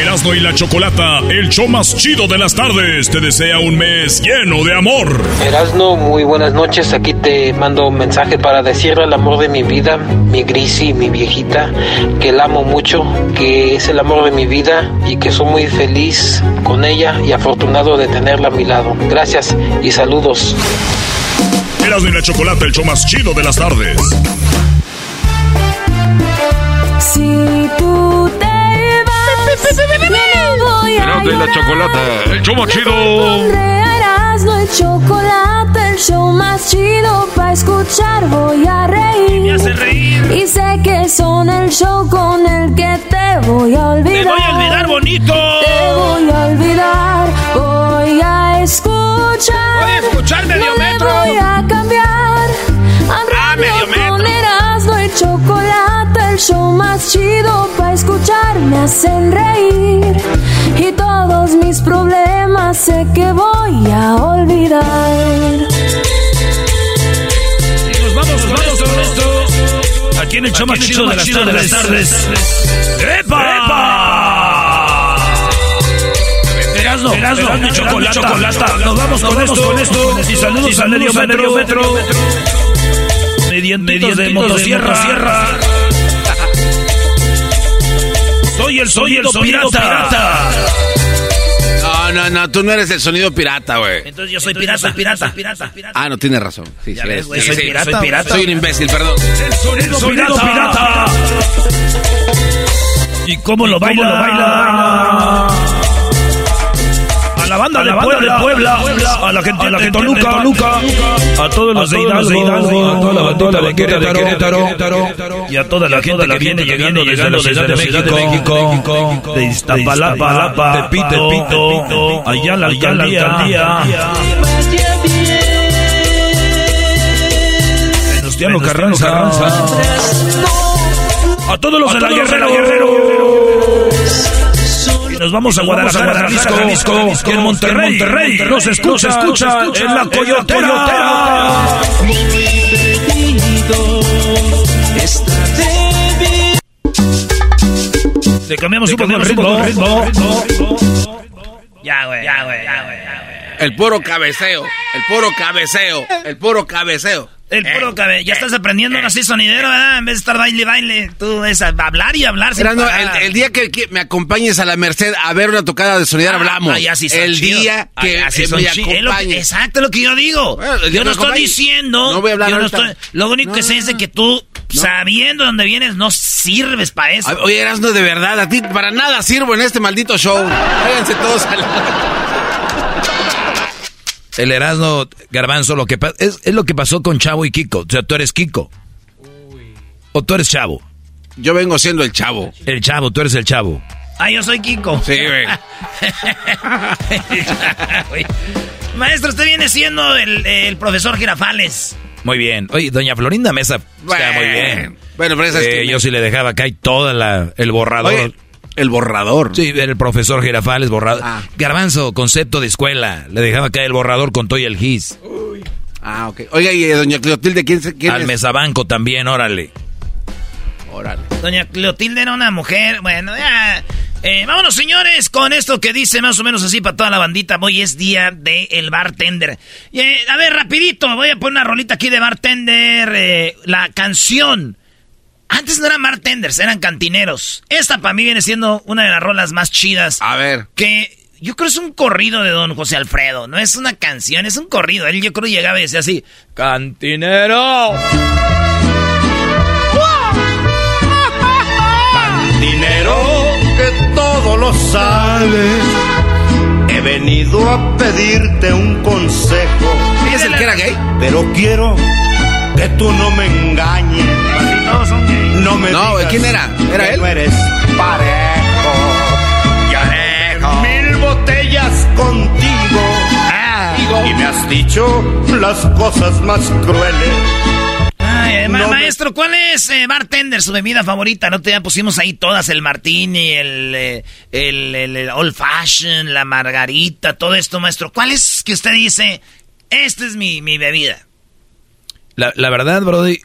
Erasmo y la Chocolata, el show más chido de las tardes, te desea un mes lleno de amor. Erasno, muy buenas noches. Aquí te mando un mensaje para decirle al amor de mi vida, mi Grisi, mi viejita, que la amo mucho, que es el amor de mi vida y que soy muy feliz con ella y afortunado de tenerla a mi lado. Gracias y saludos. Erasmo y la Chocolata, el show más chido de las tardes. Si tú y la Chocolata, el show más chido. Erasmo y chocolate, el show más chido para escuchar voy a reír. Me hace reír. Y sé que son el show con el que te voy a olvidar. Te voy a olvidar bonito. Te voy a olvidar, voy a escuchar. Voy a escuchar medio no me metro. voy a cambiar. A Ah, medio metro. con Erasmo y chocolate, el show más chido para escuchar me hacen reír. Y todos mis problemas sé que voy a olvidar. Y nos vamos, nos vamos con esto. Aquí en el show más chido de las tardes. ¡Epa! Erasno, Erasno, y chocolata. Nos vamos con esto, con esto. Y saludos al medio metro, metro. Mediantitos de motosierra. Sierra. Soy el soy el pirata. No, no, no, tú no eres el sonido pirata, güey. Entonces yo soy pirata, pirata, pirata. Ah, no, tienes razón. Sí, Ya sí, ves, eres- güey, sí, soy sí. pirata, soy pirata. Soy un imbécil, perdón. El sonido pirata. ¿Y cómo lo baila? lo baila? A la banda de Puebla, Puebla, a la gente, a la gente de Toluca, a todos los de Hidalgo, a toda la bandita de Querétaro, y a toda la gente que viene llegando desde la Ciudad de México, de Iztapalapa, Tepito, allá la alcaldía, Venustiano Carranza, a todos los de la Guerrero, nos vamos a Guadalajara, Jalisco, y en Monterrey, nos escucha, escucha, en la Coyotera. Le cambiamos un poco el ritmo. Ya, güey, ya, güey, ya, güey. El puro cabeceo, el puro cabeceo, el puro cabeceo. El puro cabello. Ya estás aprendiendo así sonidero, ¿verdad? En vez de estar baile, baile. Tú es hablar y hablar sin el, el día que, que me acompañes a la Merced a ver una tocada de sonidera Ah, hablamos. ah, ya sí son el chidos. día que ya sí eh, son me chi- es lo que- acompañes. exacto lo que yo digo. Bueno, yo no estoy acompañes. diciendo. No voy a hablar yo no estoy- lo único que sé es de que tú, sabiendo dónde vienes, no sirves para eso. Ay, Oye, Erasmo, de verdad, a ti para nada sirvo en este maldito show. Váyanse todos a la... El Erasmo Garbanzo, lo que es, es lo que pasó con Chavo y Kiko. O sea, tú eres Kiko. O tú eres Chavo. Yo vengo siendo el chavo. El Chavo, tú eres el Chavo. Ah, yo soy Kiko. Sí, güey. Maestro, usted viene siendo el, el profesor Girafales. Muy bien. Oye, doña Florinda Mesa está muy bien. Bueno, pero esa es Eh, que- yo sí le dejaba acá y toda la, el borrador. Oye, el borrador. Sí, el profesor Girafales, borrador. Ah. Garbanzo, concepto de escuela. Le dejaba acá el borrador con todo y el gis. Ah, ok. Oiga, y eh, doña Clotilde, ¿quién, se- quién Al es? mesabanco también, órale. Órale. Doña Clotilde era una mujer. Bueno, ya. Eh, vámonos, señores, con esto que dice más o menos así para toda la bandita. Hoy es día del el bartender. Y, eh, a ver, rapidito, voy a poner una rolita aquí de bartender. eh, la canción Antes no eran bartenders, eran cantineros. Esta para mí viene siendo una de las rolas más chidas. A ver. Que yo creo es un corrido de don José Alfredo. No es una canción, es un corrido. Él yo creo llegaba y decía así: ¡Cantinero! Cantinero que todo lo sabes. He venido a pedirte un consejo. ¿Es el que era gay? Pero quiero que tú no me engañes. Todos son gays. No me No, digas ¿quién era? ¿Era que él? No eres parejo. Ya mil botellas contigo. Ah. Y me has dicho las cosas más crueles. Ay, No maestro, ¿cuál es eh, bartender su bebida favorita? No te ya pusimos ahí todas, el martini, el, eh, el, el- el old fashion, la margarita, todo esto, maestro. ¿Cuál es que usted dice, esta es mi, mi bebida? La, la verdad, Brody,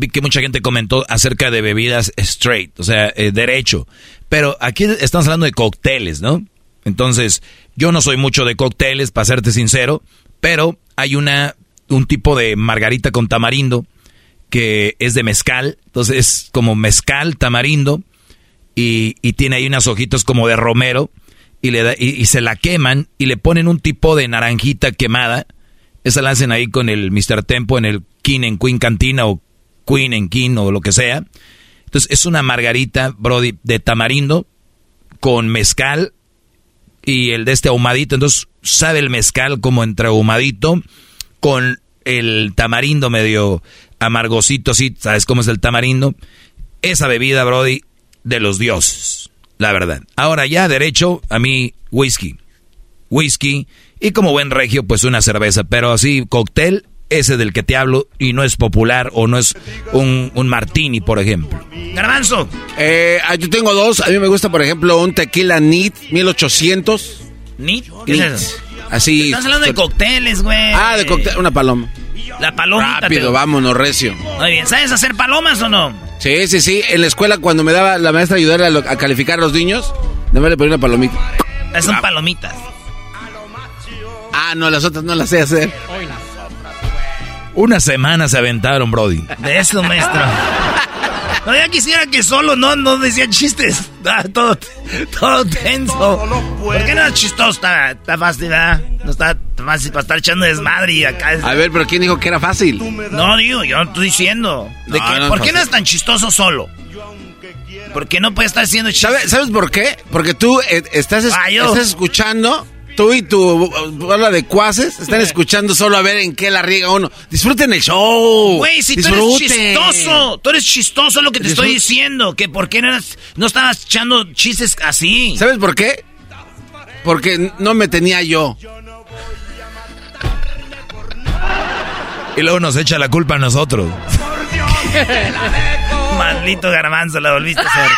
vi que mucha gente comentó acerca de bebidas straight, o sea, eh, derecho. Pero aquí estamos hablando de cócteles, ¿no? Entonces, yo no soy mucho de cócteles, para serte sincero, pero hay una un tipo de margarita con tamarindo que es de mezcal, entonces es como mezcal, tamarindo, y, tiene ahí unas hojitas como de romero, y, le da, y, y se la queman y le ponen un tipo de naranjita quemada. Esa la hacen ahí con el Mr. Tempo en el King en Queen Cantina o Queen en King o lo que sea. Entonces es una margarita, Brody, de tamarindo con mezcal y el de este ahumadito. Entonces sabe el mezcal como entre ahumadito con el tamarindo medio amargosito, así, ¿sabes cómo es el tamarindo? Esa bebida, Brody, de los dioses, la verdad. Ahora ya, derecho, a mí, whisky. Whisky y como buen regio, pues una cerveza. Pero así, cóctel, ese del que te hablo y no es popular o no es un, un martini, por ejemplo. Garbanzo. Eh, ah, yo tengo dos. A mí me gusta, por ejemplo, un tequila NIT 1800. ¿Nit? ¿Qué Neat. es eso? Así. Estás hablando de cócteles, güey. Ah, de cóctel. Una paloma. La palomita. Rápido, te- vámonos, recio. Muy bien, ¿sabes hacer palomas o no? Sí, sí, sí. En la escuela, cuando me daba la maestra ayudar a, lo- a calificar a los niños, nada más le ponía una palomita. Esas son palomitas. Ah, no, las otras no las sé hacer. Una semana se aventaron, Brody. De eso, maestro. No, ya quisiera que solo no, no decía chistes. Ah, todo, todo tenso. ¿Por qué no es chistoso? Está, está fácil, ¿verdad? No está fácil para estar echando desmadre y acá. es- A ver, pero ¿quién dijo que era fácil? No, digo, yo no estoy diciendo. De No, que, no es ¿Por qué fácil. no es tan chistoso solo? Porque no puede estar haciendo chistes. ¿Sabes, ¿Sabes por qué? Porque tú eh, estás, es- Ah, yo. estás escuchando, tú y tu uh, bola de cuaces están escuchando solo a ver en qué la riega uno. Disfruten el show. Güey, si tú Disfruten. eres chistoso, tú eres chistoso lo que te estoy diciendo. Que por qué no, eras- no estabas echando chistes así. ¿Sabes por qué? Porque no me tenía yo. Y luego nos echa la culpa a nosotros. Maldito garbanzo, la volviste a hacer.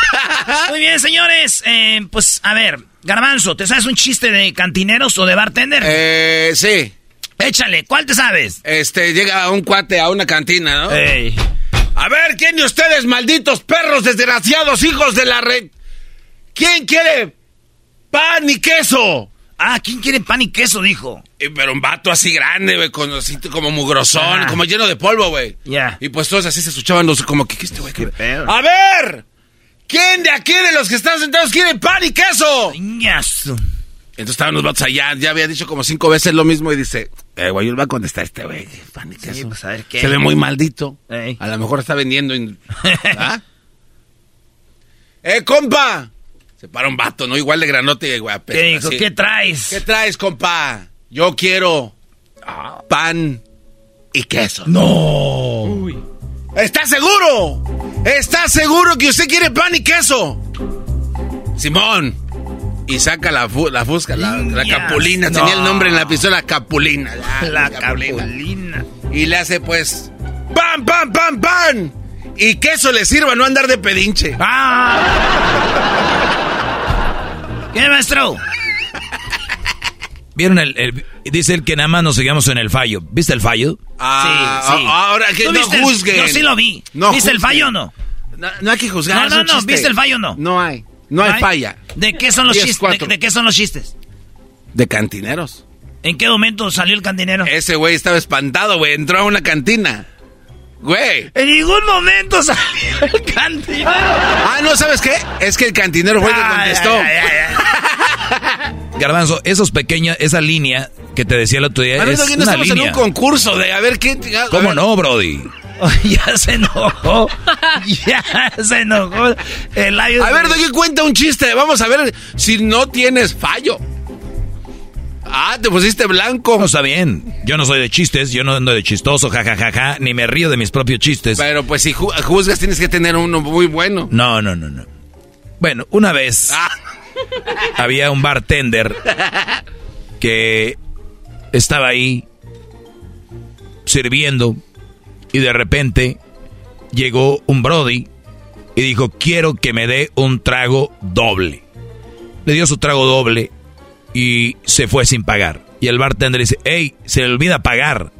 Muy bien, señores. eh, pues, a ver, garbanzo, ¿te sabes un chiste de cantineros o de bartender? Eh, sí. Échale, ¿cuál te sabes? Este, llega un cuate a una cantina, ¿no? Ey. A ver, ¿quién de ustedes, malditos perros desgraciados, hijos de la red? ¿Quién quiere pan y queso? Ah, ¿quién quiere pan y queso? Dijo. Eh, Pero un vato así grande, güey, con así como mugrosón, Ah. como lleno de polvo, güey. Ya. Y pues todos así se escuchaban los como que ¿qué este güey. A ver, ¿quién de aquí de los que están sentados quiere pan y queso? Ñazo. Entonces estaban los vatos allá, ya había dicho como cinco veces lo mismo y dice, eh, güey, él va a contestar este güey, pan y queso. pues, a ver, ¿qué? Se ve muy maldito. Ey. A lo mejor está vendiendo. en- ¿Ah? ¡Eh, compa! Se para un vato, ¿no? Igual de granote, güey. apesta, ¿Qué dijo? así. ¿Qué traes? ¿Qué traes, compa? Yo quiero pan y queso. No. ¿Está seguro? ¿Está seguro que usted quiere pan y queso? Simón. Y saca la, fu- la fusca, la, la capulina. No. Tenía el nombre en la pistola, capulina. Ya, La capulina. Y le hace pues, ¡pan, pan, pan, pan! Y queso le sirva, no andar de pedinche. ¡Ah! ¿Qué, maestro? ¿Vieron el, el- Dice él que nada más nos seguimos en el fallo. ¿Viste el fallo? Ah, sí, sí. a- Ahora que ¿Tú no viste el- juzguen. Yo sí lo vi. No ¿Viste el fallo o no? No, no hay que juzgar. No, no, no. chiste. ¿Viste el fallo o no? No hay. No hay falla. ¿De qué son los chistes? ¿De, de qué son los chistes? De cantineros. ¿En qué momento salió el cantinero? Ese güey estaba espantado, güey. Entró a una cantina. Güey. En ningún momento salió el cantinero. Ah, no, ¿sabes qué? Es que el cantinero fue el que contestó. Garbanzo, esos pequeños, esa línea que te decía el otro día Pero es no, no una estamos línea. en un concurso de a ver qué. a ¿Cómo ver. no, Brody? ya se enojó. Ya se enojó. El A ver, Doggy, cuenta un chiste. Vamos a ver si no tienes fallo. Ah, te pusiste blanco. No está bien. Yo no soy de chistes, yo no ando de chistoso, jajajaja, ni me río de mis propios chistes. Pero pues si ju- juzgas tienes que tener uno muy bueno. No, no, no, no. Bueno, una vez Ah, había un bartender que estaba ahí sirviendo y de repente llegó un Brody y dijo, quiero que me dé un trago doble. Le dio su trago doble y se fue sin pagar. Y el bartender dice, hey, se le olvida pagar.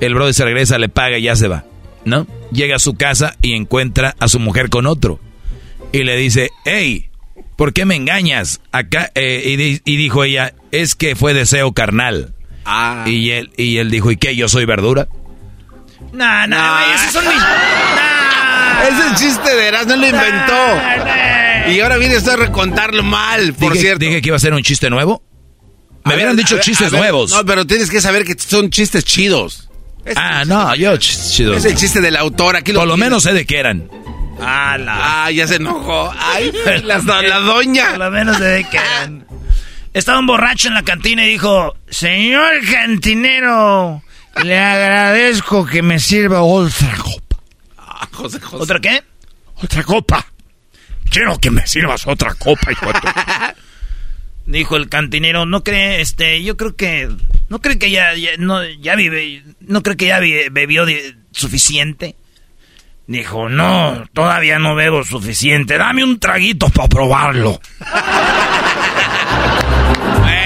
El Brody se regresa, le paga y ya se va. ¿No? Llega a su casa y encuentra a su mujer con otro. Y le dice, hey, ¿por qué me engañas? Acá, eh, y, di- y dijo ella, es que fue deseo carnal. ah. Y él, y él dijo, ¿y qué? ¿Yo soy verdura? No, no, No. güey, esos son mis. No. Ese chiste de Erasmo lo inventó. No, Y ahora viene usted a recontarlo mal, por dije, cierto. dije que iba a ser un chiste nuevo. Me A hubieran ver, dicho ver, chistes ver, nuevos. No, pero tienes que saber que son chistes chidos. Es, ah, no, yo ch- chido. es el chiste del autor. Aquí lo Por lo menos sé de qué eran. Ah, la. Ah, ya se enojó. Ay, la, la doña. Por lo menos de que eran. Estaba un borracho en la cantina y dijo: Señor cantinero, le agradezco que me sirva copa. José, José. ¿Otra qué? Otra copa. Quiero que me sirvas otra copa, hijo Dijo el cantinero, no cree, este, yo creo que, no cree que ya, ya- no, ya vive, no cree que ya bebió de- suficiente. Dijo, no, todavía no bebo suficiente, dame un traguito para probarlo.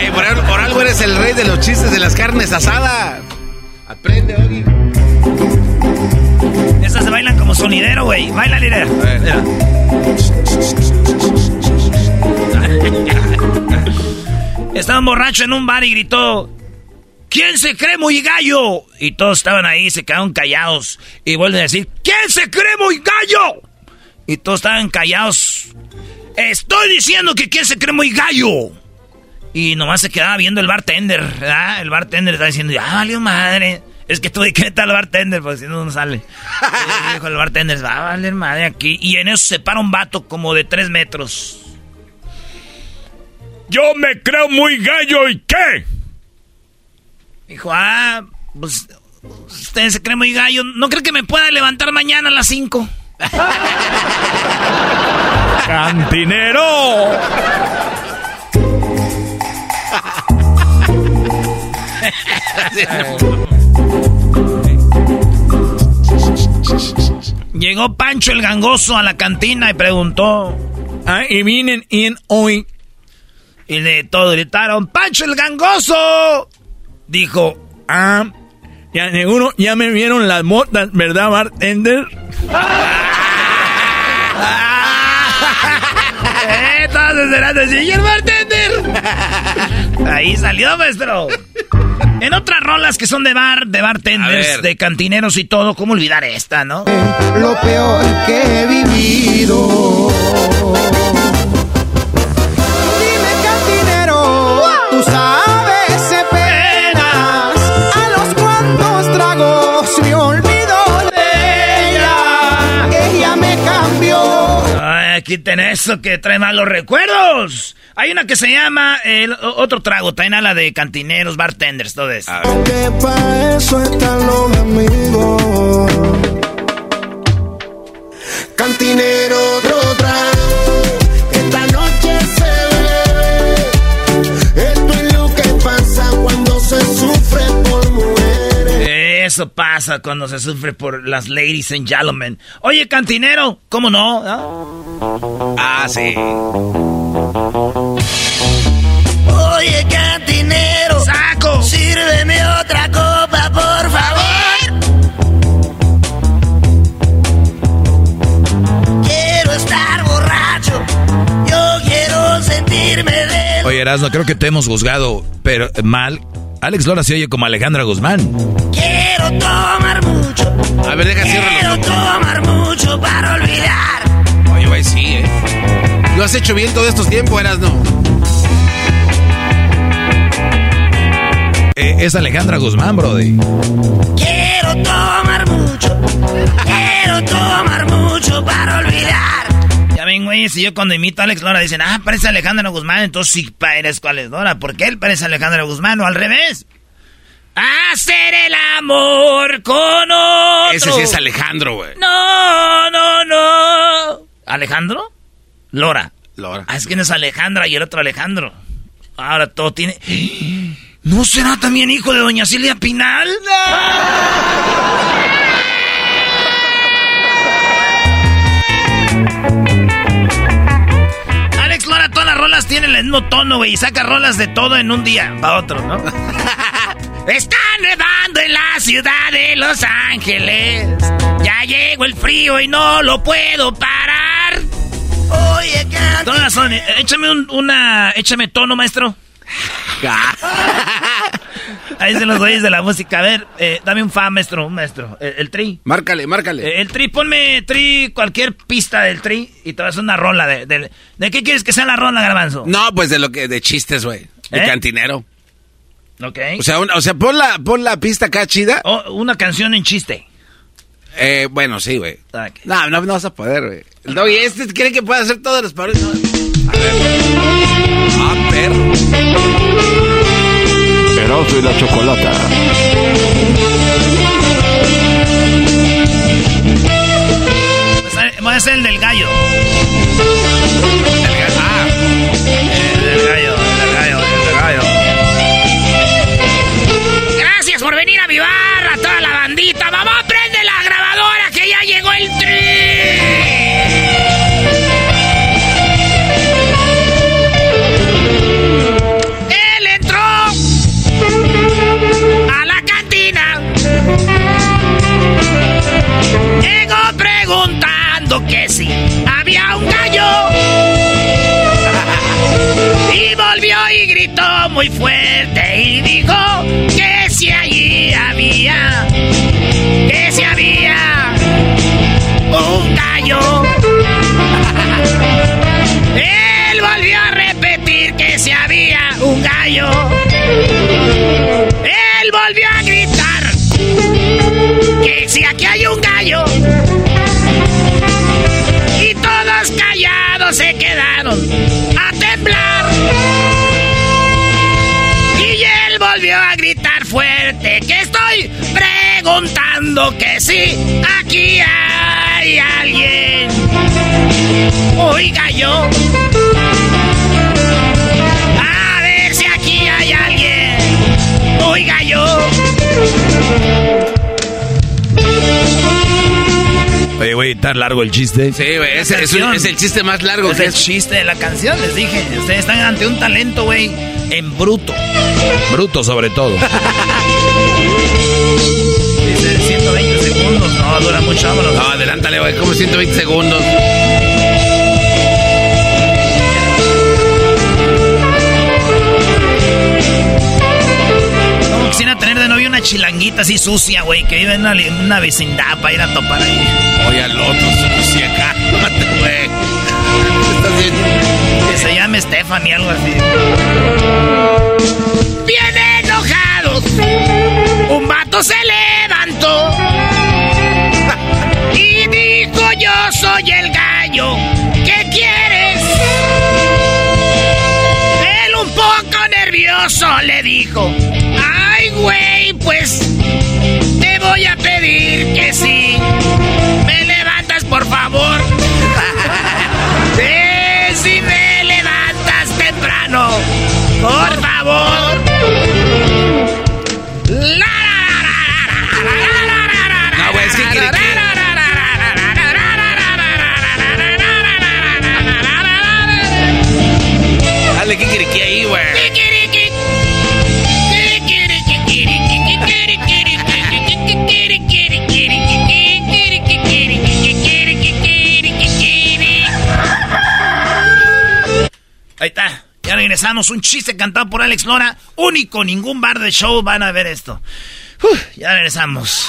Ey, por, algo- por algo eres el rey de los chistes de las carnes asadas. Aprende, Ogi. Esas se bailan como sonidero, güey. Baila, líder. Mira. Estaba un borracho en un bar y gritó: ¿Quién se cree muy gallo? Y todos estaban ahí, se quedaron callados. Y vuelven a decir: ¿Quién se cree muy gallo? Y todos estaban callados. Estoy diciendo que quién se cree muy gallo. Y nomás se quedaba viendo el bartender, ¿verdad? El bartender estaba diciendo, ah, valió madre. Es que tuve que meter al bartender, porque si no, no sale. Y dijo el bartender, va a valer madre aquí. Y en eso se para un vato como de tres metros. Yo me creo muy gallo y qué. Dijo, ah, pues usted se cree muy gallo. ¿No cree que me pueda levantar mañana a las cinco? Cantinero. Llegó Pancho el gangoso a la cantina y preguntó. Ah, y vienen en hoy. Y de todo gritaron, ¡Pancho el gangoso! Dijo, Ah, ya seguro ya me vieron las motas, ¿verdad, bartender? Todos esperando así, ¡y el bartender! Ahí salió, maestro. En otras rolas que son de bar, de bartenders, de cantineros y todo, ¿cómo olvidar esta, no? lo peor que he vivido. Quiten eso que trae malos recuerdos. Hay una que se llama, el, otro trago, traen a la de cantineros, bartenders, todo eso. Que para eso están los amigos. Cantinero, Eso pasa cuando se sufre por las ladies and gentlemen. Oye, cantinero, ¿cómo no? ¿Ah? Ah, sí. Oye, cantinero, ¡Saco! sírveme otra copa, por favor. Quiero estar borracho, yo quiero sentirme de... Oye, Erasmo, creo que te hemos juzgado pero mal Alex Lora se oye como Alejandra Guzmán. Quiero tomar mucho. A ver, deja Quiero tomar mucho para olvidar. Oye, güey, sí, ¿eh? Lo has hecho bien todos estos tiempos, eras no. Eh, es Alejandra Guzmán, Brody. Quiero tomar mucho. Quiero tomar mucho para olvidar. Ya ven, güey, si yo cuando imito a Alex Lora dicen, ah, parece Alejandra Guzmán, entonces sí parezco Alex Lora. ¿Por qué él parece Alejandra Guzmán o al revés? Hacer el amor con otro. Ese sí es Alejandro, güey. No, no, no. ¿Alejandro? Lora. Lora. Ah, es que no es Alejandra y el otro Alejandro. Ahora todo tiene. ¿No será también hijo de doña Silvia Pinal? Alex rolas tienen el mismo tono, güey, y saca rolas de todo en un día para otro, ¿no? Está nevando en la ciudad de Los Ángeles. Ya llegó el frío y no lo puedo parar. Oye, ¿qué? Son- Échame un- una. Échame tono, maestro. Ahí se los güeyes de la música. A ver, eh, dame un fa, maestro, un maestro. El, el tri. Márcale, márcale. Eh, el tri, ponme tri, cualquier pista del tri y te vas a una rola. De, de, ¿de qué quieres que sea la rola, garbanzo? No, pues de lo que, de chistes, güey. De ¿Eh? cantinero. Ok. O sea, o sea, pon la, pon la pista acá chida. Oh, una canción en chiste. Eh, bueno, sí, güey. No, no, no vas a poder, güey. El Doggy, este cree que puede hacer todos los parodias. No. A ver. Ah, perro. Erasmo y la chocolata. Voy a hacer el del gallo. Ah, que si había un gallo. Y volvió y gritó muy fuerte y dijo que si allí había, que si había un gallo. Él volvió a repetir que si había un gallo. Él volvió a gritar volvió a gritar fuerte que estoy preguntando que si aquí hay alguien. Oiga yo. A ver si aquí hay alguien. Oiga yo. Oye, güey, está largo el chiste. sí, güey. Ese es, es el chiste más largo Es que el es. chiste de la canción, les dije. Ustedes están ante un talento, güey, en bruto. Bruto sobre todo. Dice 120 segundos. No, dura mucho, vámonos. No, adelántale, güey. Como 120 segundos. Una chilanguita así sucia, güey, que vive en una, en una vecindad para ir a topar ahí. Oye, al otro, si acá. Mate, güey. Que se llame Stephanie, algo así. Bien enojados, un vato se levantó y dijo: Yo soy el gallo. ¿Qué quieres? Nervioso le dijo: Ay, güey, pues te voy a pedir que sí. Me levantas, por favor. Eh, si me levantas temprano, por favor. Ahí está, ya regresamos. Un chiste cantado por Alex Lora. Único, ningún bar de show van a ver esto. ya regresamos.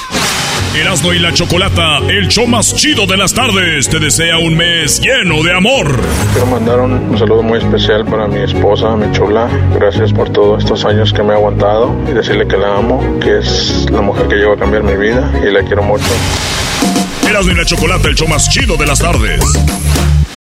Erasmo y la Chocolata, el show más chido de las tardes, te desea un mes lleno de amor. Quiero mandar un, saludo muy especial para mi esposa, mi chula. Gracias por todos estos años que me ha aguantado y decirle que la amo, que es la mujer que lleva a cambiar mi vida y la quiero mucho. Erasmo y la Chocolata, el show más chido de las tardes.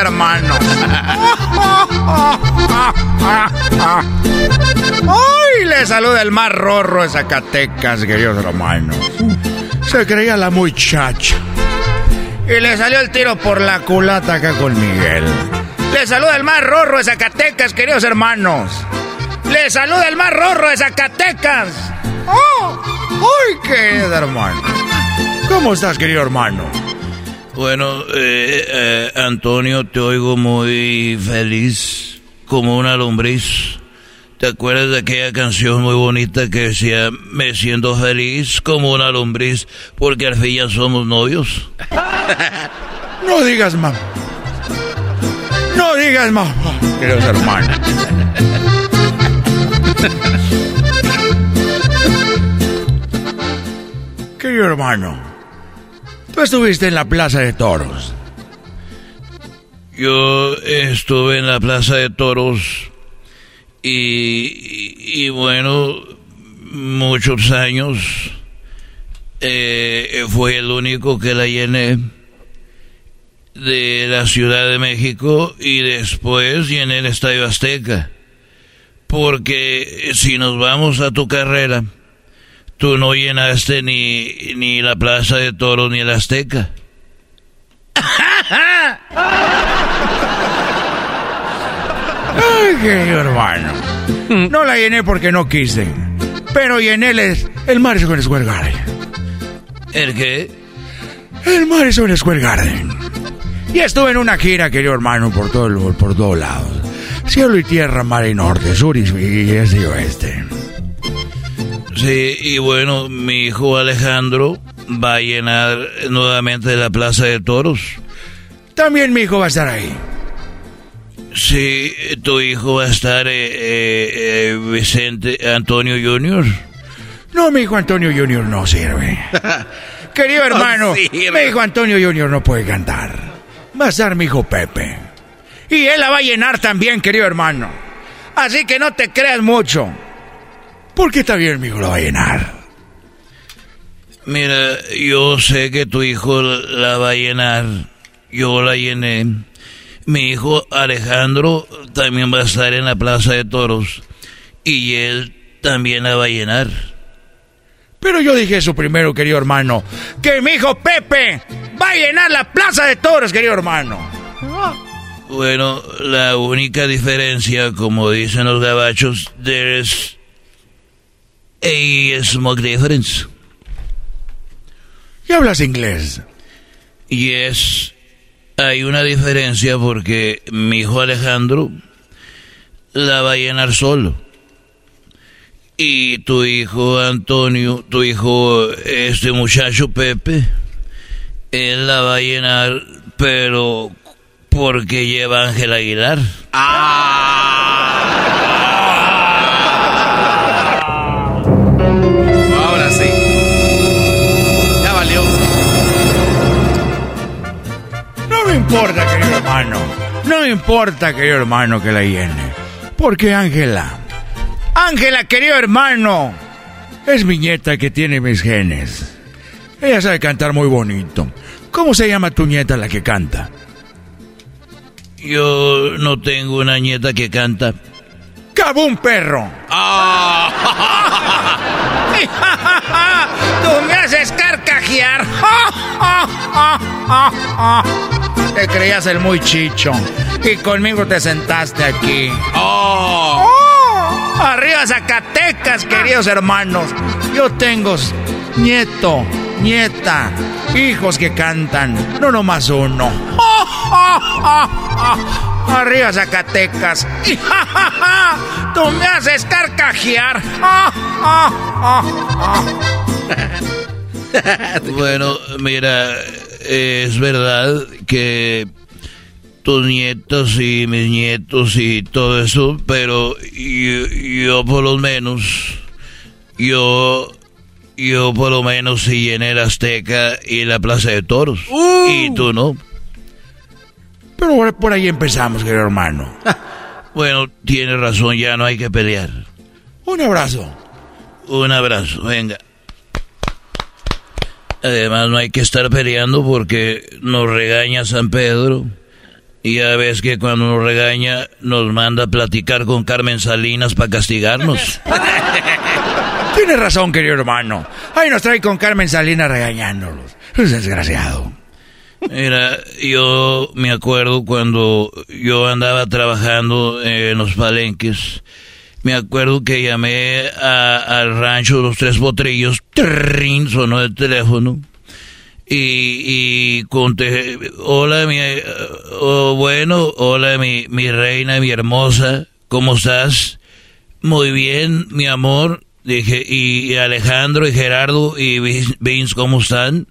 Hermano. ¡Ay! Le saluda el más rorro de Zacatecas, queridos hermanos. Se creía la muchacha. Y le salió el tiro por la culata acá con Miguel. Le saluda el más rorro de Zacatecas, queridos hermanos. Le saluda el más rorro de Zacatecas. ¡Oh! ¡Ay, querido hermano! ¿Cómo estás, querido hermano? Bueno, eh, eh, Antonio, te oigo muy feliz, como una lombriz. ¿Te acuerdas de aquella canción muy bonita que decía, me siento feliz como una lombriz, porque al fin ya somos novios? no digas mamá. No digas mamá, queridos hermanos. Querido hermano. Tú estuviste en la Plaza de Toros. Yo estuve en la Plaza de Toros y, bueno, muchos años eh, fue el único que la llené de la Ciudad de México y después llené el Estadio Azteca. Porque si nos vamos a tu carrera, Tú no llenaste ni, ni la Plaza de Toros ni el Azteca. Ay, querido hermano. No la llené porque no quise. Pero llené el, el Madison Square Garden. ¿El qué? El Madison Square Garden. Y estuve en una gira, querido hermano, por todo por todos lados. Cielo y tierra, mar y norte, sur y, y este y oeste. Sí, y bueno, mi hijo Alejandro va a llenar nuevamente la Plaza de Toros. También mi hijo va a estar ahí. Sí, tu hijo va a estar eh, eh, eh, Vicente Antonio Junior. No, mi hijo Antonio Junior no sirve. Querido hermano, mi hijo Antonio Junior no puede cantar. Va a estar mi hijo Pepe. Y él la va a llenar también, querido hermano. Así que no te creas mucho. Porque está bien, mi hijo lo va a llenar. Mira, yo sé que tu hijo la va a llenar. Yo la llené. Mi hijo Alejandro también va a estar en la Plaza de Toros y él también la va a llenar. Pero yo dije eso primero, querido hermano. Que mi hijo Pepe va a llenar la Plaza de Toros, querido hermano. Bueno, la única diferencia, como dicen los gabachos, there's a small difference. ¿Y hablas inglés? Yes, hay una diferencia porque mi hijo Alejandro la va a llenar solo. Y tu hijo Antonio, tu hijo, este muchacho Pepe, él la va a llenar, pero porque lleva Ángel Aguilar. Ahora importa, querido hermano. No importa, querido hermano, que la llene. Porque Ángela, Ángela, querido hermano, es mi nieta que tiene mis genes. Ella sabe cantar muy bonito. ¿Cómo se llama tu nieta la que canta? Yo no tengo una nieta que canta. ¡Cabún perro! ¡Tú me haces carcajear! Te creías el muy chicho. Y conmigo te sentaste aquí. ¡Oh! Arriba Zacatecas, queridos hermanos. Yo tengo nieto, nieta, hijos que cantan, no nomás uno. Arriba Zacatecas. Tú me haces carcajear. Bueno, mira, es verdad que tus nietos y mis nietos y todo eso, pero yo, yo por lo menos, yo, yo por lo menos sí llené la Azteca y la Plaza de Toros. Y tú no. Pero por- por ahí empezamos, querido hermano. Bueno, tienes razón, ya no hay que pelear. Un abrazo. Un abrazo, venga. Además, no hay que estar peleando porque nos regaña San Pedro. Y ya ves que cuando nos regaña, nos manda a platicar con Carmen Salinas para castigarnos. Tienes razón, querido hermano. Ahí nos trae con Carmen Salinas regañándolos. Es desgraciado. Mira, yo me acuerdo cuando yo andaba trabajando en los palenques. Me acuerdo que llamé al rancho Los Tres Potrillos. Trin, sonó el teléfono. Y, conté, hola mi, eh, oh, bueno, hola mi, mi reina, mi hermosa, ¿cómo estás? Muy bien, mi amor. Dije, y Alejandro y Gerardo y Vin- Vince, ¿cómo están?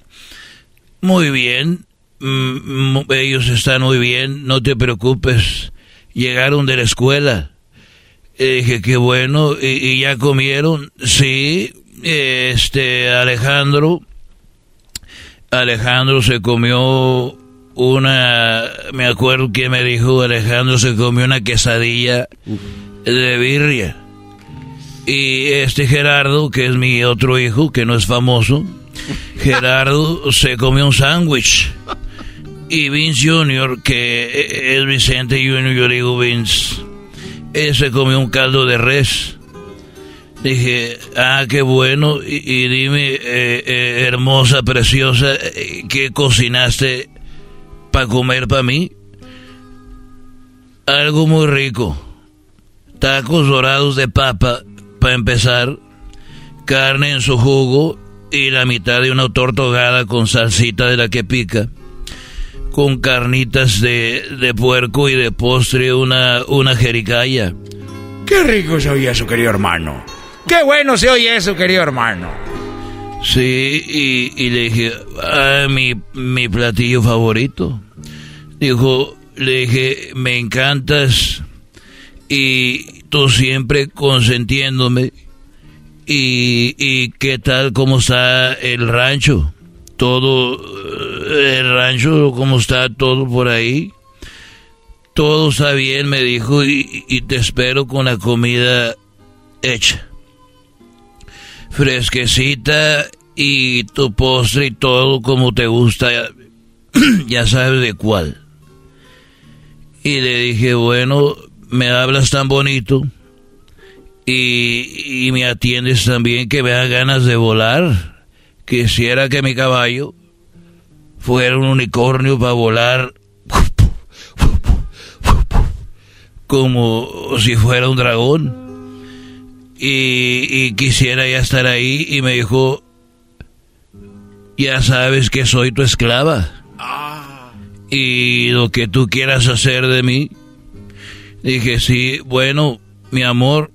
Muy bien, Mm, mm, ellos están muy bien, no te preocupes. Llegaron de la escuela. Eh, dije, qué bueno, y, y ya comieron. Sí, este, Alejandro, Alejandro se comió una, me acuerdo que me dijo, Alejandro se comió una quesadilla de birria. Y este Gerardo, que es mi otro hijo, que no es famoso, Gerardo se comió un sándwich. Y Vince Jr., que es Vicente Jr., yo digo Vince, él se comió un caldo de res. Dije, ah, qué bueno. Y, dime, eh, eh, hermosa, preciosa, eh, ¿qué cocinaste para comer para mí? Algo muy rico. Tacos dorados de papa, para empezar. Carne en su jugo y la mitad de una torta con salsita de la que pica. Con carnitas de, de puerco y de postre una, una jericaya. Qué rico se oye eso, querido hermano. Qué bueno se oye eso, querido hermano. Sí, y, y le dije, ah, mi, mi platillo favorito. Dijo, le dije, me encantas y tú siempre consentiéndome. Y, y qué tal, cómo está el rancho. Todo, eh, el rancho, cómo está todo por ahí. Todo está bien, me dijo, y, te espero con la comida hecha fresquecita y tu postre y todo como te gusta, ya, sabes de cuál. Y le dije, bueno, me hablas tan bonito y, y me atiendes también que me da ganas de volar. Quisiera que mi caballo fuera un unicornio para volar como si fuera un dragón. Y, quisiera ya estar ahí y me dijo, ya sabes que soy tu esclava. Y lo que tú quieras hacer de mí. Dije, sí, bueno, mi amor,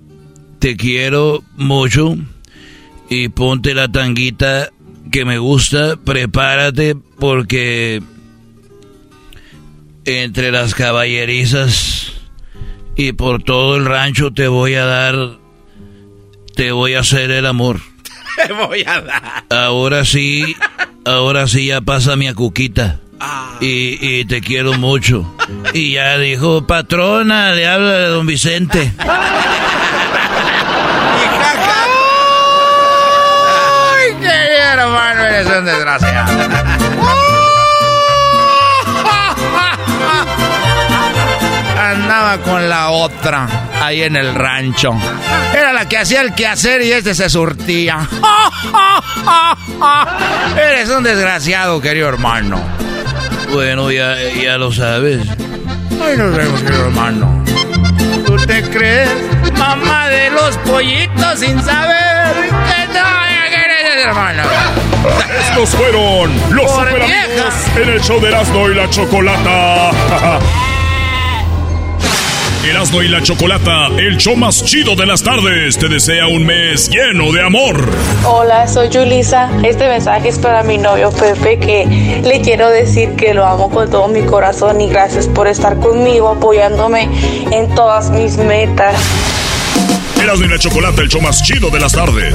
te quiero mucho. Y ponte la tanguita que me gusta, prepárate porque entre las caballerizas y por todo el rancho te voy a dar, te voy a hacer el amor. Te voy a dar. Ahora sí, ahora sí ya pasa mi acuquita. Ah. Y, y, te quiero mucho. Y ya dijo, patrona, le habla de don Vicente. ¡Ay, qué hermano! Eres un desgraciado. Andaba con la otra ahí en el rancho. Era la que hacía el quehacer y este se surtía. Eres un desgraciado, querido hermano. Bueno, ya, ya lo sabes. Ahí nos vemos, querido hermano. ¿Tú te crees mamá de los pollitos sin saber que no eres hermano? Estos fueron los super amigos en el show de Erasmo y la Chocolata. Erasmo y la Chocolata, el show más chido de las tardes, te desea un mes lleno de amor. Hola, soy Julisa. Este mensaje es para mi novio Pepe, que le quiero decir que lo amo con todo mi corazón y gracias por estar conmigo, apoyándome en todas mis metas. Erasmo y la Chocolata, el show más chido de las tardes.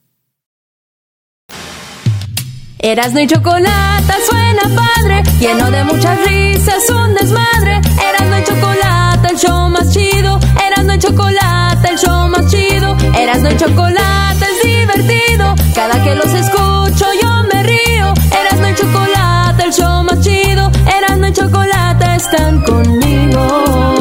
Erasno y chocolate suena padre, lleno de muchas risas, un desmadre. Erasno y chocolate, el show más chido. Erasno y chocolate, el show más chido. Erasno y chocolate es divertido. Cada que los escucho yo me río. Erasno y chocolate, el show más chido. Erasno y chocolate están conmigo.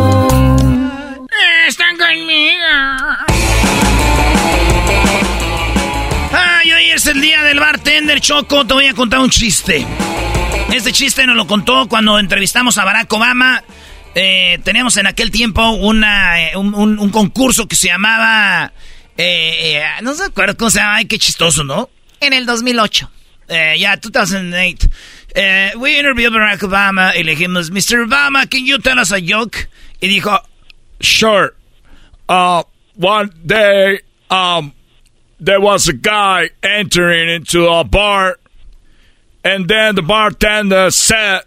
El día del bartender Choco. Te voy a contar un chiste. Este chiste nos lo contó cuando entrevistamos a Barack Obama. Eh, teníamos en aquel tiempo una, eh, un, un- un concurso que se llamaba... eh, eh, no se acuerda cómo se llama. Ay, qué chistoso, ¿no? En el 2008. Eh, ya, 2008. Eh, we interviewed Barack Obama y le dijimos, Mr. Obama, can you tell us a joke? Y dijo, Sure. Uh, one day, um, there was a guy entering into a bar, and then the bartender said,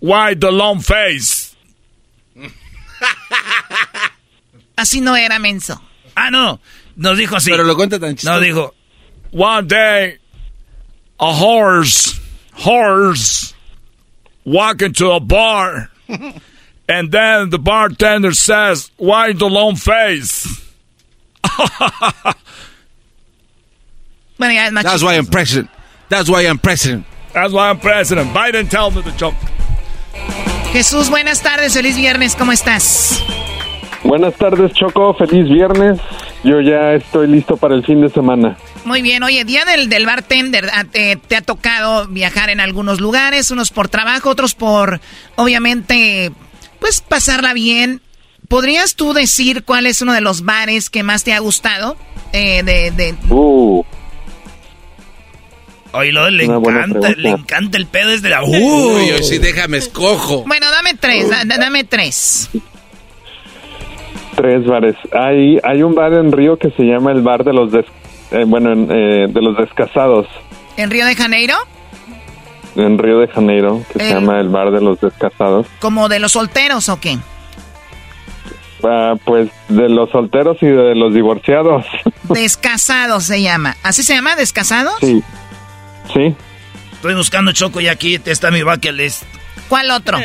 "Why the long face?" Así no era menso. Ah, no. Nos dijo así. Pero lo cuenta tan chistoso. Nos dijo, One day, a horse, horse, walk into a bar, and then the bartender says, "Why the long face?" Bueno, ya es más That's why I'm president. That's why I'm president. That's why I'm president. Biden tell me the joke. Jesús, buenas tardes, feliz viernes, ¿cómo estás? Buenas tardes, Choco. Feliz viernes. Yo ya estoy listo para el fin de semana. Muy bien, oye, día del, del bartender, ah, te, te ha tocado viajar en algunos lugares, unos por trabajo, otros por, obviamente, pues pasarla bien. ¿Podrías tú decir cuál es uno de los bares que más te ha gustado? Eh, de, de... Uh, Oye, lo le encanta, le encanta el pedo desde la... Uy, hoy sí, déjame escojo. Bueno, dame tres, da- da- dame tres. tres bares. Hay, hay un bar en Río que se llama el bar de los des- eh, bueno, en, eh, de los descasados ¿En Río de Janeiro? en Río de Janeiro que se Eh. llama el bar de los descasados. ¿Como de los solteros o qué? Ah, pues de los solteros y de los divorciados. Descasados se llama. ¿Así se llama? ¿Descasados? sí, sí. Estoy buscando Choco y aquí está mi bucket list. ¿Cuál otro?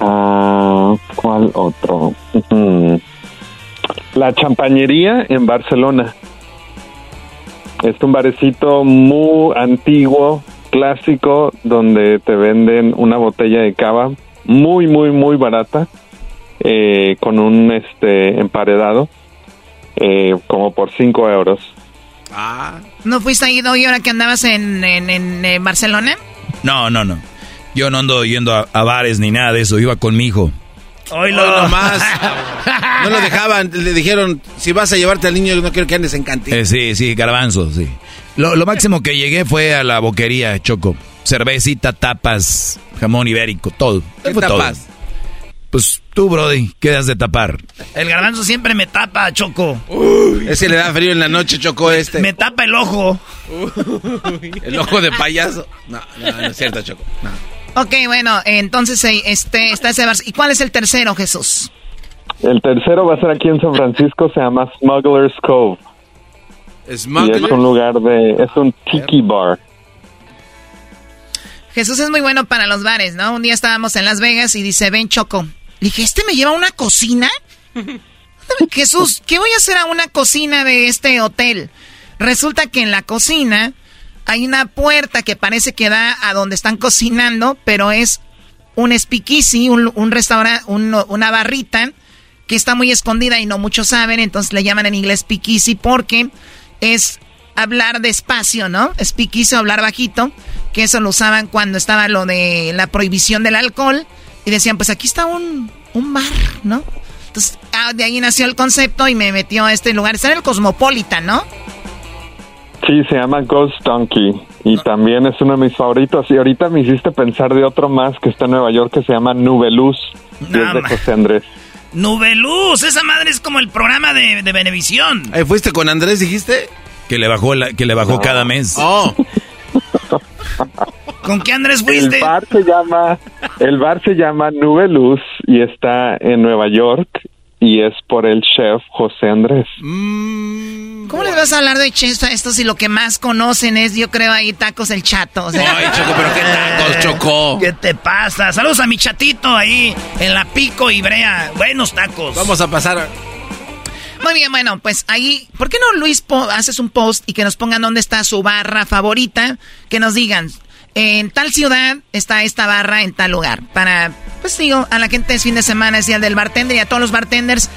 Ah, ¿Cuál otro? La champañería en Barcelona. Es un barecito muy antiguo, clásico, donde te venden una botella de cava muy, muy, muy barata, eh, con un este emparedado, eh, como por 5 euros. ¿No fuiste ahí, Doggy, ahora que andabas en, en, en, eh, Barcelona? No, no, no. Yo no ando yendo a, a bares ni nada de eso. Iba con mi hijo. Hoy no más. No lo dejaban. Le dijeron, si vas a llevarte al niño, no quiero que andes en cantina. Eh, sí, sí, garbanzo, sí. Lo, lo máximo que llegué fue a la boquería, Choco. Cervecita, tapas, jamón ibérico, todo. ¿Qué Fue todo. Pues tú, Brody, ¿qué has de tapar? El garbanzo siempre me tapa, Choco. Ese le da frío en la noche, chocó este. Me tapa el ojo. El ojo de payaso. No, no, no es cierto, Choco. No. Ok, bueno, entonces eh, este, está ese bar. ¿Y cuál es el tercero, Jesús? El tercero va a ser aquí en San Francisco, se llama Smuggler's Cove. Y es un lugar de, es un tiki bar. Jesús es muy bueno para los bares, ¿no? Un día estábamos en Las Vegas y dice, ven Choco. Dije, ¿este me lleva a una cocina? Jesús, ¿qué voy a hacer a una cocina de este hotel? Resulta que en la cocina hay una puerta que parece que da a donde están cocinando, pero es un speakeasy, un, restaurante, un- una barrita que está muy escondida y no muchos saben, entonces le llaman en inglés speakeasy porque es hablar despacio, ¿no? Speakeasy hablar bajito, que eso lo usaban cuando estaba lo de la prohibición del alcohol y decían, pues aquí está un, un bar, ¿no? Entonces, ah, de ahí nació el concepto y me metió a este lugar. Está en el Cosmopolitan, ¿no? Sí, se llama Ghost Donkey y también es uno de mis favoritos. Y ahorita me hiciste pensar de otro más que está en Nueva York que se llama Nubeluz y es de José Andrés. Nubeluz, esa madre es como el programa de, de Benevisión. Ahí fuiste con Andrés, dijiste. Que le bajó, la, que le bajó cada mes. Oh. ¿Con qué Andrés El fuiste? bar se llama, el bar se llama Nubeluz y está en Nueva York y es por el chef José Andrés. ¿Cómo les vas a hablar de chef a estos si lo que más conocen es, yo creo, ahí tacos el chato? O sea, Ay, Choco, pero qué tacos, Choco. ¿Qué te pasa? Saludos a mi chatito ahí en la Pico y Brea. Buenos tacos. Vamos a pasar. Muy bien, bueno, pues ahí, ¿por qué no Luis haces un post y que nos pongan dónde está su barra favorita? Que nos digan, en tal ciudad está esta barra en tal lugar. Para, pues digo, a la gente es fin de semana, es día del bartender y a todos los bartenders,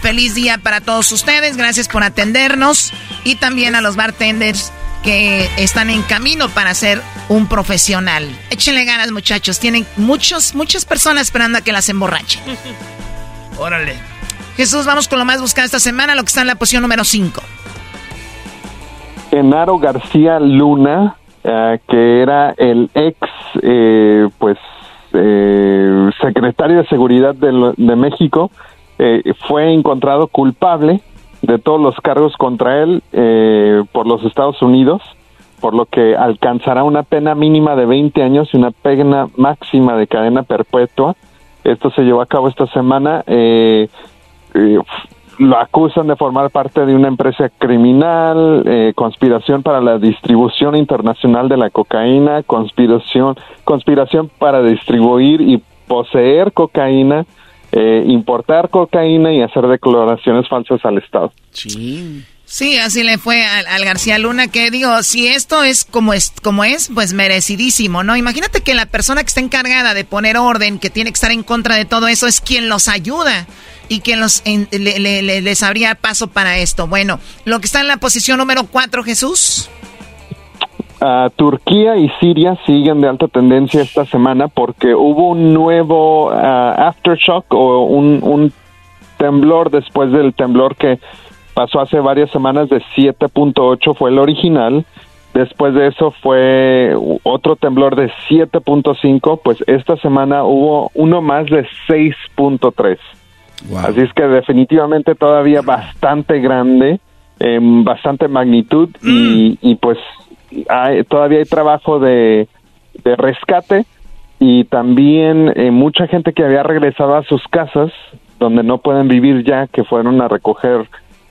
feliz día para todos ustedes. Gracias por atendernos y también a los bartenders que están en camino para ser un profesional. Échenle ganas, muchachos. Tienen muchos, muchas personas esperando a que las emborrachen. Órale. Jesús, vamos con lo más buscado esta semana, lo que está en la posición número 5. Genaro García Luna, eh, que era el ex, eh, pues, eh, secretario de Seguridad de, lo- de México, eh, fue encontrado culpable de todos los cargos contra él eh, por los Estados Unidos, por lo que alcanzará una pena mínima de 20 años y una pena máxima de cadena perpetua. Esto se llevó a cabo esta semana. eh, eh, lo acusan de formar parte de una empresa criminal, eh, conspiración para la distribución internacional de la cocaína, conspiración, conspiración para distribuir y poseer cocaína, eh, importar cocaína y hacer declaraciones falsas al Estado. Sí, así le fue al, al García Luna, que digo, si esto es como, es como es, pues merecidísimo, ¿no? Imagínate que la persona que está encargada de poner orden, que tiene que estar en contra de todo eso, es quien los ayuda. Y que los, les abría paso para esto. Bueno, lo que está en la posición número 4, Jesús. Uh, Turquía y Siria siguen de alta tendencia esta semana porque hubo un nuevo ah, aftershock o un, un temblor después del temblor que pasó hace varias semanas de 7.8 fue el original. Después de eso fue otro temblor de 7.5, pues esta semana hubo uno más de 6.3. Así es que definitivamente todavía bastante grande, en bastante magnitud y, y pues todavía hay trabajo de, rescate y también eh, mucha gente que había regresado a sus casas donde no pueden vivir ya, que fueron a recoger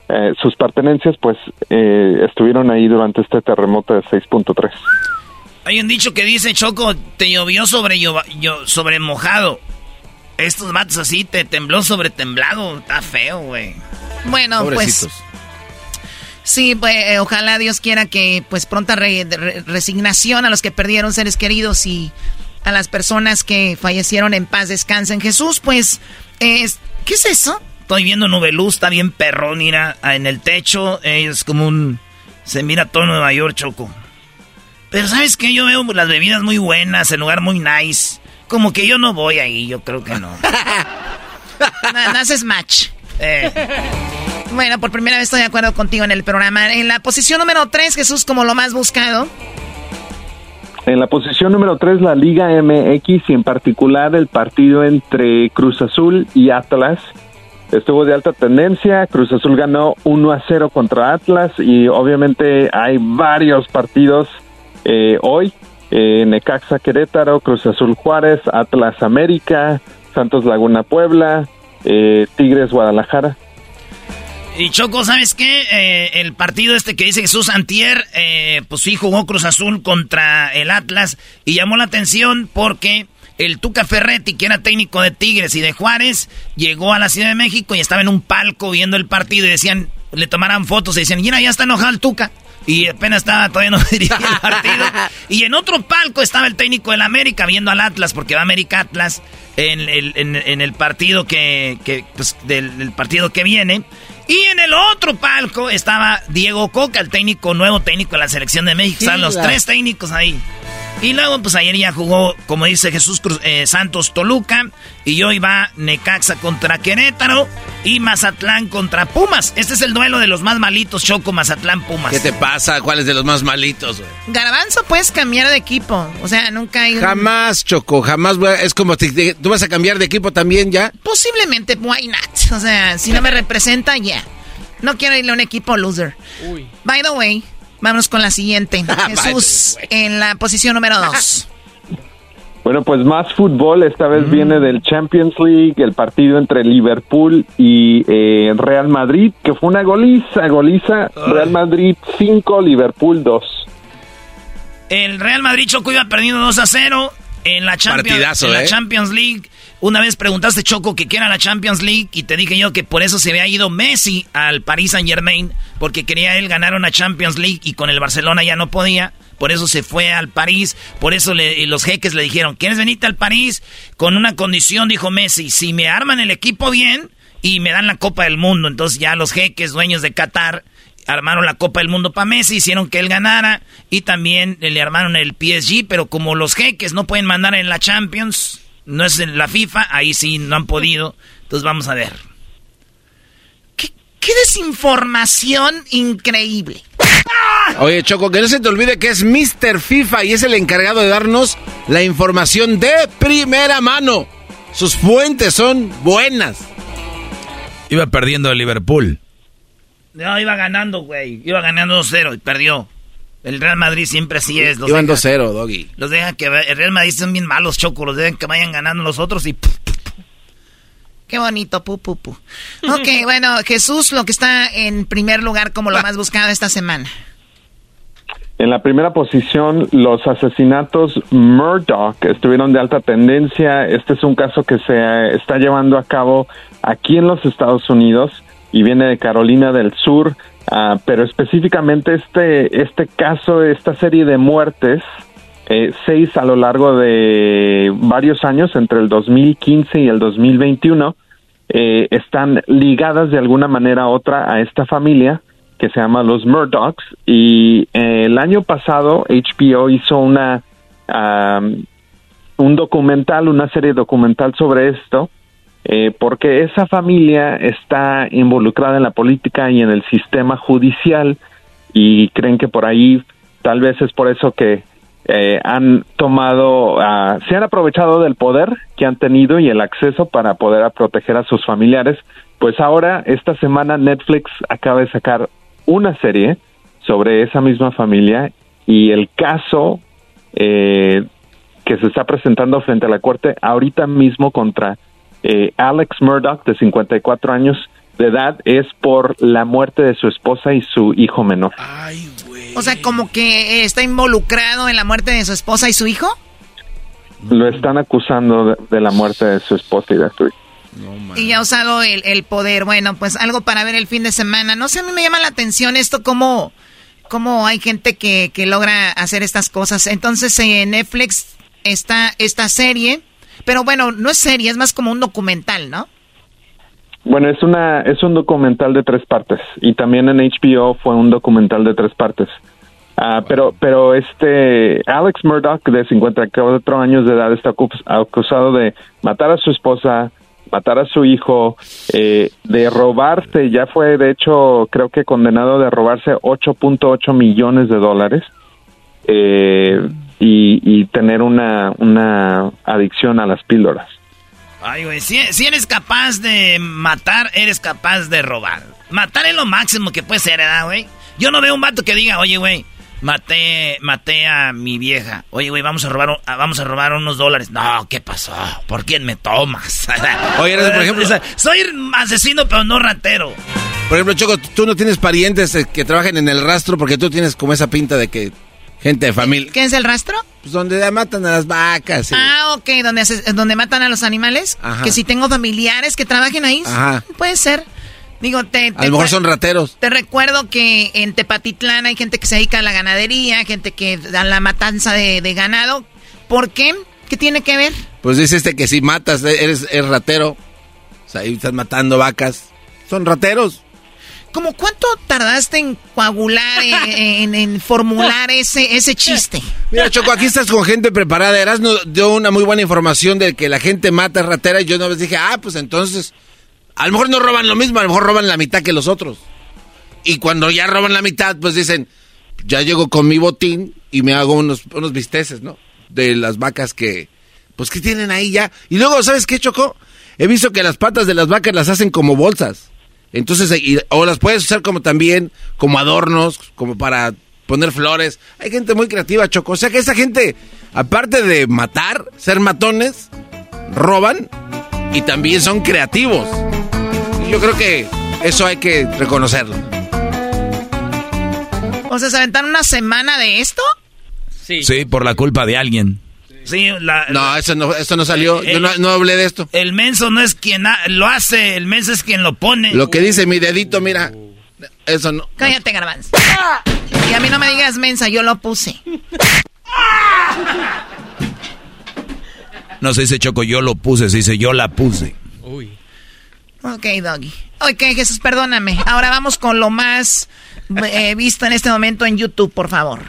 eh, sus pertenencias, pues eh, estuvieron ahí durante este terremoto de 6.3. Hay un dicho que dice, Choco, te llovió sobre mojado. Estos matos así, te tembló sobre temblado. Está feo, güey. Bueno, pues Sí, pues, eh, ojalá Dios quiera que pues pronta resignación a los que perdieron seres queridos y a las personas que fallecieron en paz descansen. Jesús, pues, es, ¿qué es eso? Estoy viendo nubeluz, está bien perrón, mira, en el techo, es como un... Se mira todo Nueva York, Choco. Pero ¿sabes qué? Yo veo las bebidas muy buenas, el lugar muy nice. Como que yo no voy ahí, yo creo que no. no, no haces match. Eh. Bueno, por primera vez estoy de acuerdo contigo en el programa. En la posición número 3, Jesús, como lo más buscado. En la posición número 3, la Liga MX y en particular el partido entre Cruz Azul y Atlas. Estuvo de alta tendencia, Cruz Azul ganó 1 a 0 contra Atlas y obviamente hay varios partidos eh, hoy. Eh, Necaxa Querétaro, Cruz Azul Juárez, Atlas América, Santos Laguna Puebla, eh, Tigres Guadalajara. Y Choco, ¿sabes qué? Eh, el partido este que dice Jesús Antier, eh, pues sí jugó Cruz Azul contra el Atlas y llamó la atención porque el Tuca Ferretti, que era técnico de Tigres y de Juárez, llegó a la Ciudad de México y estaba en un palco viendo el partido y decían, le tomaran fotos y decían, mira, ya está enojado el Tuca. Y apenas estaba, todavía no dirigía el partido. Y en otro palco estaba el técnico del América viendo al Atlas, porque va América Atlas en el, en, el partido que, que pues, del partido que viene. Y en el otro palco estaba Diego Coca, el técnico, nuevo técnico de la selección de México. Están los tres técnicos ahí. Y luego, pues ayer ya jugó, como dice Jesús Cruz, eh, Santos Toluca. Y hoy va Necaxa contra Querétaro y Mazatlán contra Pumas. Este es el duelo de los más malitos, Choco, Mazatlán, Pumas. ¿Qué te pasa? ¿Cuál es de los más malitos, güey? Garbanzo, puedes cambiar de equipo. O sea, nunca hay. Jamás, Choco, jamás. Es como, ¿tú vas a cambiar de equipo también ya? Posiblemente, why not? O sea, si no me representa, ya. No quiero irle a un equipo loser. Uy. By the way, Vámonos con la siguiente. Jesús, en la posición número dos. Bueno, pues más fútbol. Esta vez mm. viene del Champions League, el partido entre Liverpool y eh, Real Madrid, que fue una goliza, goliza. Real Madrid 5, Liverpool 2. El Real Madrid Choco iba perdiendo 2 a 0 en la Champions, en la ¿eh? Champions League. Una vez preguntaste, Choco, que qué era la Champions League y te dije yo que por eso se había ido Messi al Paris Saint Germain, porque quería él ganar una Champions League y con el Barcelona ya no podía. Por eso se fue al París, por eso los jeques le dijeron, ¿quieres venirte al París? Con una condición, dijo Messi, si me arman el equipo bien y me dan la Copa del Mundo. Entonces ya los jeques, dueños de Qatar, armaron la Copa del Mundo para Messi, hicieron que él ganara y también le armaron el PSG, pero como los jeques no pueden mandar en la Champions, no es en la FIFA, ahí sí no han podido. Entonces vamos a ver. ¿Qué, desinformación increíble? Oye, Choco, que no se te olvide que es Mr. FIFA y es el encargado de darnos la información de primera mano. Sus fuentes son buenas. Iba perdiendo el Liverpool. No, iba ganando, güey. Iba ganando 2-0 y perdió. El Real Madrid siempre así es. Los Iban 2-0, Doggy. Los dejan que... El Real Madrid son bien malos, Choco. Los dejan que vayan ganando los otros y... Qué bonito, pu, pu, pu. Ok, bueno, Jesús, lo que está en primer lugar como lo más buscado esta semana. En la primera posición, los asesinatos Murdoch estuvieron de alta tendencia. Este es un caso que se está llevando a cabo aquí en los Estados Unidos y viene de Carolina del Sur. Ah, pero específicamente este, este caso, esta serie de muertes, eh, seis a lo largo de varios años, entre el 2015 y el 2021, eh, están ligadas de alguna manera u otra a esta familia que se llama los Murdochs. Y eh, el año pasado HBO hizo una um, un documental, una serie documental sobre esto eh, porque esa familia está involucrada en la política y en el sistema judicial y creen que por ahí tal vez es por eso que eh, han tomado, ah, se han aprovechado del poder que han tenido y el acceso para poder proteger a sus familiares. Pues ahora, esta semana, Netflix acaba de sacar una serie sobre esa misma familia y el caso eh, que se está presentando frente a la corte ahorita mismo contra eh, Alex Murdoch, de 54 años de edad, es por la muerte de su esposa y su hijo menor. O sea, como que está involucrado en la muerte de su esposa y su hijo. Lo están acusando de, la muerte de su esposa y de su hijo. y ha usado el, poder. Bueno, pues algo para ver el fin de semana. No sé, a mí me llama la atención esto, cómo, cómo hay gente que, que logra hacer estas cosas. Entonces, en Netflix está esta serie pero bueno, no es serie, es más como un documental, ¿no? Bueno, es una es un documental de tres partes y también en HBO fue un documental de tres partes. Ah, pero pero este Alex Murdoch de 54 años de edad está acusado de matar a su esposa, matar a su hijo, eh, de robarse, ya fue de hecho creo que condenado de robarse 8.8 millones de dólares. Eh, y, tener una, una adicción a las píldoras. Ay, güey, si, eres capaz de matar, eres capaz de robar. Matar es lo máximo que puede ser, ¿verdad, güey? Yo no veo un vato que diga, oye, güey, maté, maté a mi vieja. Oye, güey, vamos a robar, vamos a robar unos dólares. No, ¿qué pasó? ¿Por quién me tomas? oye, por ejemplo, soy asesino, pero no ratero. Por ejemplo, Choco, tú no tienes parientes eh, que trabajen en el rastro porque tú tienes como esa pinta de que Gente de familia. ¿Qué es el rastro? Pues donde matan a las vacas. Ah, ok, donde, donde matan a los animales. Que si tengo familiares que trabajen ahí, Ajá. puede ser. Digo, te, a lo mejor son rateros. Te recuerdo que en Tepatitlán hay gente que se dedica a la ganadería, gente que da la matanza de, ganado. ganado. ¿Por qué? ¿Qué tiene que ver? Pues dice este que si matas, eres, eres ratero. O sea, ahí estás matando vacas. Son rateros. ¿Cómo cuánto tardaste en coagular, en, formular ese, ese chiste? Mira, Choco, aquí estás con gente preparada. Eras dio una muy buena información de que la gente mata ratera y yo no les dije, ah, pues entonces, a lo mejor no roban lo mismo, a lo mejor roban la mitad que los otros. Y cuando ya roban la mitad, pues dicen, ya llego con mi botín y me hago unos, unos bisteces, ¿no? De las vacas que, pues que tienen ahí ya. Y luego, ¿sabes qué, Choco? He visto que las patas de las vacas las hacen como bolsas. Entonces, o las puedes usar como también, como adornos, como para poner flores. Hay gente muy creativa, Choco. O sea que esa gente, aparte de matar, ser matones, roban y también son creativos. Yo creo que eso hay que reconocerlo. O sea, ¿se aventaron una semana de esto? Sí. Sí, por la culpa de alguien. Sí, no, eso no, no salió. Yo no, hablé de esto. El menso no es quien lo hace, el menso es quien lo pone. Lo que dice mi dedito, mira. Eso no. Cállate, garbanzo. Y a mí no me digas mensa, yo lo puse. No se dice Choco, yo lo puse, se dice yo la puse. Uy. Ok, Doggy. Ok, Jesús, perdóname. Ahora vamos con lo más eh, visto en este momento en YouTube, por favor.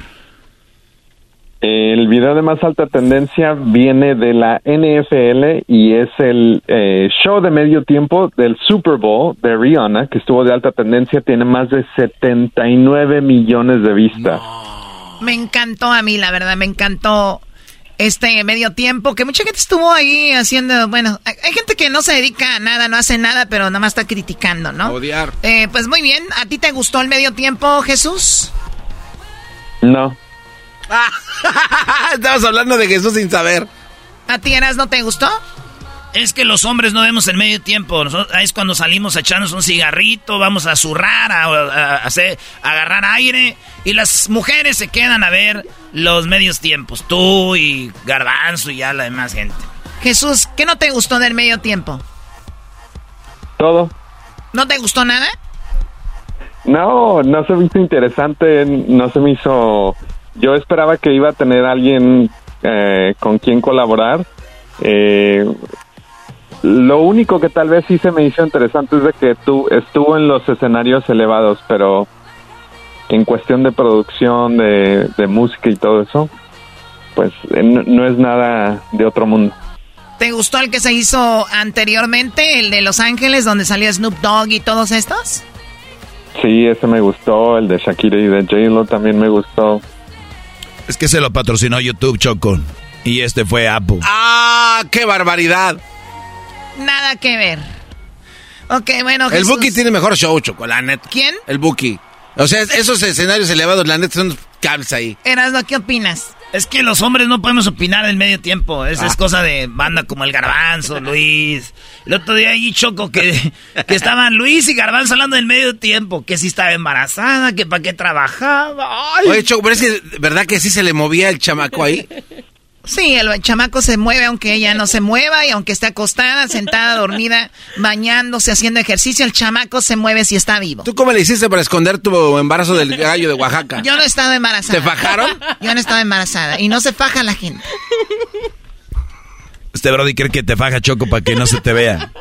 El video de más alta tendencia viene de la NFL y es el eh, show de medio tiempo del Super Bowl de Rihanna, que estuvo de alta tendencia, tiene más de 79 millones de vistas. Me encantó a mí, la verdad, me encantó este medio tiempo, que mucha gente estuvo ahí haciendo, bueno, hay gente que no se dedica a nada, no hace nada, pero nada más está criticando, ¿no? Odiar. Eh, pues muy bien, ¿a ti te gustó el medio tiempo, Jesús? No. Estabas hablando de Jesús sin saber. ¿A ti, Eras, no te gustó? Es que los hombres no vemos el medio tiempo. es cuando salimos a echarnos un cigarrito, vamos a zurrar, a, hacer, agarrar aire. Y las mujeres se quedan a ver los medios tiempos. Tú y Garbanzo y ya la demás gente. Jesús, ¿qué no te gustó del medio tiempo? Todo. ¿No te gustó nada? No, no se me hizo interesante, no se me hizo yo esperaba que iba a tener alguien eh, con quien colaborar. Eh, Lo único que tal vez sí se me hizo interesante es de que tú estuvo en los escenarios elevados, pero en cuestión de producción, de, de música y todo eso, pues eh, no, no es nada de otro mundo. ¿Te gustó el que se hizo anteriormente, el de Los Ángeles, donde salió Snoop Dogg y todos estos? Sí, ese me gustó, el de Shakira y de J-Lo también me gustó. Es que se lo patrocinó YouTube, Choco. Y este fue Apple. ¡Ah, qué barbaridad! Nada que ver. Ok, bueno, El. Buki tiene mejor show, Choco, la neta. ¿Quién? El Buki. O sea, esos escenarios elevados, la neta, son cables ahí. Erasmo, ¿qué opinas? Es que los hombres no podemos opinar en medio tiempo. Esa es cosa de banda como el Garbanzo, Luis. El otro día allí choco que, que estaban Luis y Garbanzo hablando en medio tiempo. Que si estaba embarazada, que para qué trabajaba. Ay. Oye, Choco, pero es que, ¿verdad que sí se le movía el chamaco ahí? Sí, el chamaco se mueve aunque ella no se mueva y aunque esté acostada, sentada, dormida, bañándose, haciendo ejercicio, el chamaco se mueve si está vivo. ¿Tú cómo le hiciste para esconder tu embarazo del gallo de Oaxaca? Yo no he estado embarazada. ¿Te fajaron? Yo no he estado embarazada y no se faja la gente. Este Brody cree que te faja Choco para que no se te vea.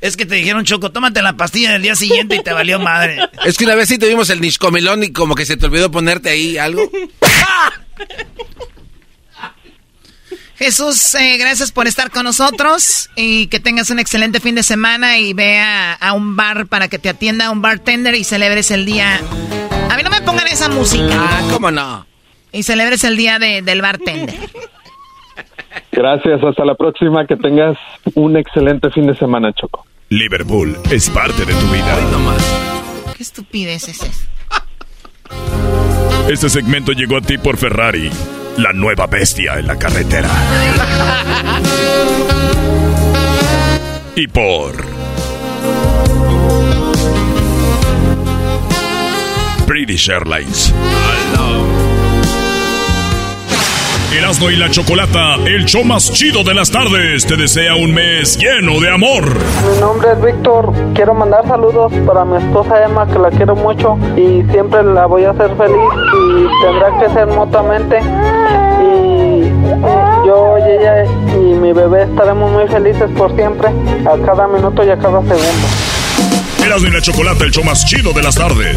Es que te dijeron, Choco, tómate la pastilla del día siguiente y te valió madre. Es que una vez sí tuvimos el niscomelón y como que se te olvidó ponerte ahí algo. Jesús, eh, gracias por estar con nosotros y que tengas un excelente fin de semana y vea a un bar para que te atienda un bartender y celebres el día. A mí no me pongan esa música. Ah, ¿cómo no? Y celebres el día de- del bartender. Gracias, hasta la próxima, que tengas un excelente fin de semana, Choco. Liverpool es parte de tu vida. Qué estupidez es esa. Este segmento llegó a ti por Ferrari, la nueva bestia en la carretera. Y por British Airlines. Erasmo y la Chocolata, el show más chido de las tardes, te desea un mes lleno de amor. Mi nombre es Víctor. Quiero mandar saludos para mi esposa Emma, que la quiero mucho y siempre la voy a hacer feliz y tendrá que ser mutuamente. Y yo y ella y mi bebé estaremos muy felices por siempre, a cada minuto y a cada segundo. Erasmo y la Chocolata, el show más chido de las tardes.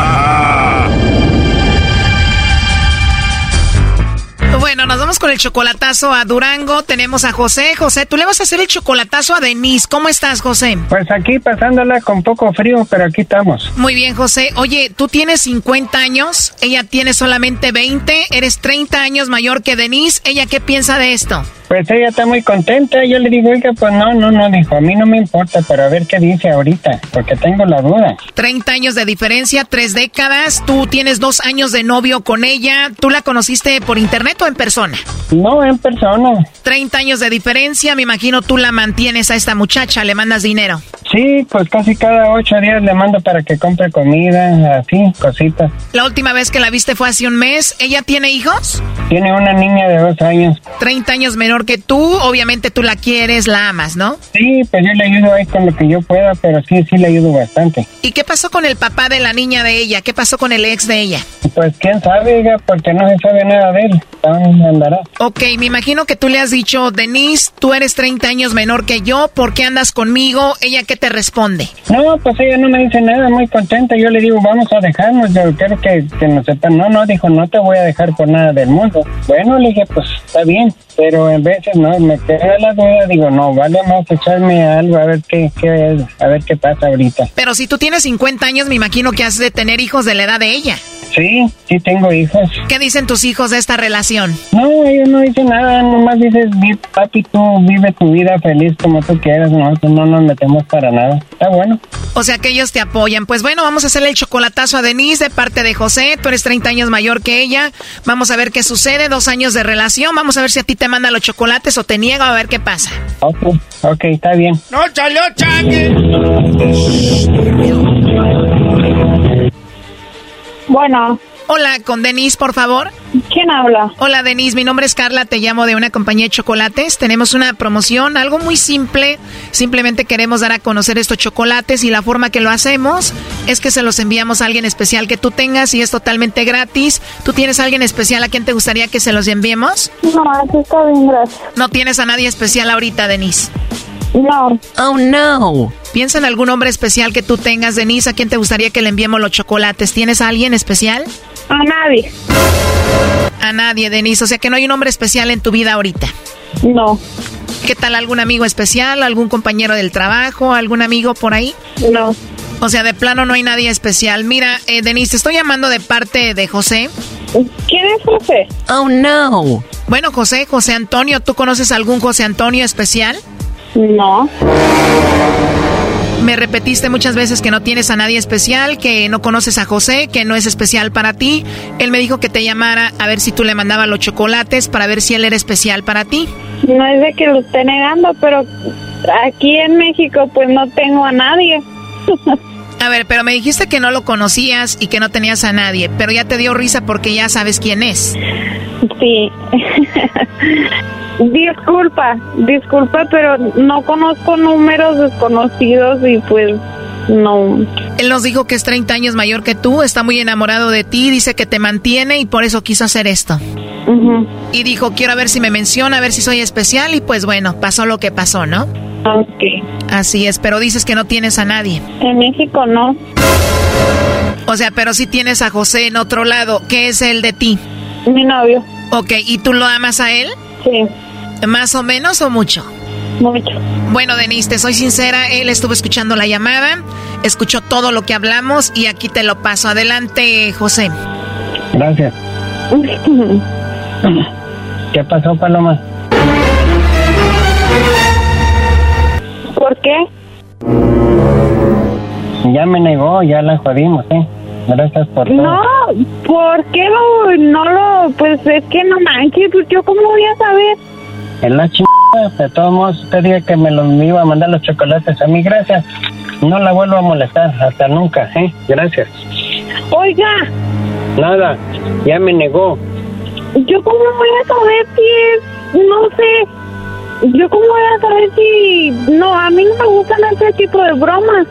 Bueno, nos vamos con el chocolatazo a Durango. Tenemos a José. José, tú le vas a hacer el chocolatazo a Denise. ¿Cómo estás, José? Pues aquí pasándola con poco frío, pero aquí estamos. Muy bien, José. Oye, tú tienes 50 años, ella tiene solamente 20, eres 30 años mayor que Denise. ¿Ella qué piensa de esto? Pues ella está muy contenta. Yo le digo, oiga, pues no, no, no, dijo, a mí no me importa, pero a ver qué dice ahorita, porque tengo la duda. 30 años de diferencia, tres décadas. Tú tienes dos años de novio con ella. ¿Tú la conociste por internet o en persona? No, en persona. 30 años de diferencia. Me imagino tú la mantienes a esta muchacha, le mandas dinero. Sí, pues casi cada ocho días le mando para que compre comida, así, cositas. La última vez que la viste fue hace un mes. ¿Ella tiene hijos? Tiene una niña de dos años. 30 años menor que tú. Obviamente tú la quieres, la amas, ¿no? Sí, pues yo le ayudo ahí con lo que yo pueda, pero sí, sí le ayudo bastante. ¿Y qué pasó con el papá de la niña de ella? ¿Qué pasó con el ex de ella? Pues quién sabe, porque no se sabe nada de él. Aún andará. Ok, me imagino que tú le has dicho, Denise, tú eres 30 años menor que yo, ¿por qué andas conmigo? ¿Ella qué te responde? No, pues ella no me dice nada, muy contenta. Yo le digo, vamos a dejarnos, yo quiero que, que nos sepan. No, no, dijo, no te voy a dejar por nada del mundo. Bueno, le dije, pues está bien, pero en veces no, me queda la duda, digo, no, vale más echarme algo a ver qué, qué a ver qué pasa ahorita. Pero si tú tienes 50 años, me imagino que has de tener hijos de la edad de ella. Sí, sí tengo hijos. ¿Qué dicen tus hijos de esta relación? No, ellos no dicen nada, nomás dices, "Vi- papi, tú vive tu vida feliz como tú quieras, nosotros no nos metemos para nada. Está bueno. O sea que ellos te apoyan. Pues bueno, vamos a hacerle el chocolatazo a Denise de parte de José. Tú eres 30 años mayor que ella. Vamos a ver qué sucede. Dos años de relación. Vamos a ver si a ti te manda los chocolates o te niega a ver qué pasa. Ok, ok, está bien. ¡No salió Chucky! Bueno. Hola, con Denise, por favor. ¿Quién habla? Hola, Denise. Mi nombre es Carla. Te llamo de una compañía de chocolates. Tenemos una promoción, algo muy simple. Simplemente queremos dar a conocer estos chocolates y la forma que lo hacemos es que se los enviamos a alguien especial que tú tengas y es totalmente gratis. ¿Tú tienes a alguien especial a quien te gustaría que se los enviemos? No, así está bien, gracias. No tienes a nadie especial ahorita, Denise. No. Oh, no. Piensa en algún hombre especial que tú tengas, Denise, a quien te gustaría que le enviemos los chocolates. ¿Tienes a alguien especial? A nadie. A nadie, Denise. O sea que no hay un hombre especial en tu vida ahorita. No. ¿Qué tal algún amigo especial, algún compañero del trabajo, algún amigo por ahí? No. O sea, de plano no hay nadie especial. Mira, eh, Denise, te estoy llamando de parte de José. ¿Quién es José? Oh, no. Bueno, José, José Antonio, ¿tú conoces algún José Antonio especial? No. Me repetiste muchas veces que no tienes a nadie especial, que no conoces a José, que no es especial para ti. Él me dijo que te llamara a ver si tú le mandabas los chocolates para ver si él era especial para ti. No es de que lo esté negando, pero aquí en México pues no tengo a nadie. A ver, pero me dijiste que no lo conocías y que no tenías a nadie, pero ya te dio risa porque ya sabes quién es. Sí. disculpa, disculpa, pero no conozco números desconocidos y pues no. Él nos dijo que es 30 años mayor que tú, está muy enamorado de ti, dice que te mantiene y por eso quiso hacer esto. Y dijo, quiero ver si me menciona, a ver si soy especial y pues bueno, pasó lo que pasó, ¿no? Ok. Así es, pero dices que no tienes a nadie. En México no. O sea, pero sí tienes a José en otro lado. ¿Qué es él de ti? Mi novio. Ok, ¿y tú lo amas a él? Sí. ¿Más o menos o mucho? Mucho. Bueno, Denise, te soy sincera, él estuvo escuchando la llamada, escuchó todo lo que hablamos y aquí te lo paso. Adelante, José. Gracias. ¿Qué pasó, Paloma? ¿Por qué? Ya me negó, ya la jodimos, ¿eh? Gracias por todo. No, ¿por qué lo, no lo, pues es que no manches, yo cómo voy a saber? En la de todos modos, usted dijo que me, lo, me iba a mandar los chocolates a mí, gracias. No la vuelvo a molestar, hasta nunca, ¿eh? Gracias. Oiga, Nada, ya me negó. yo cómo voy a saber si es, no sé, yo cómo voy a saber si, no, a mí no me gustan ese tipo de bromas.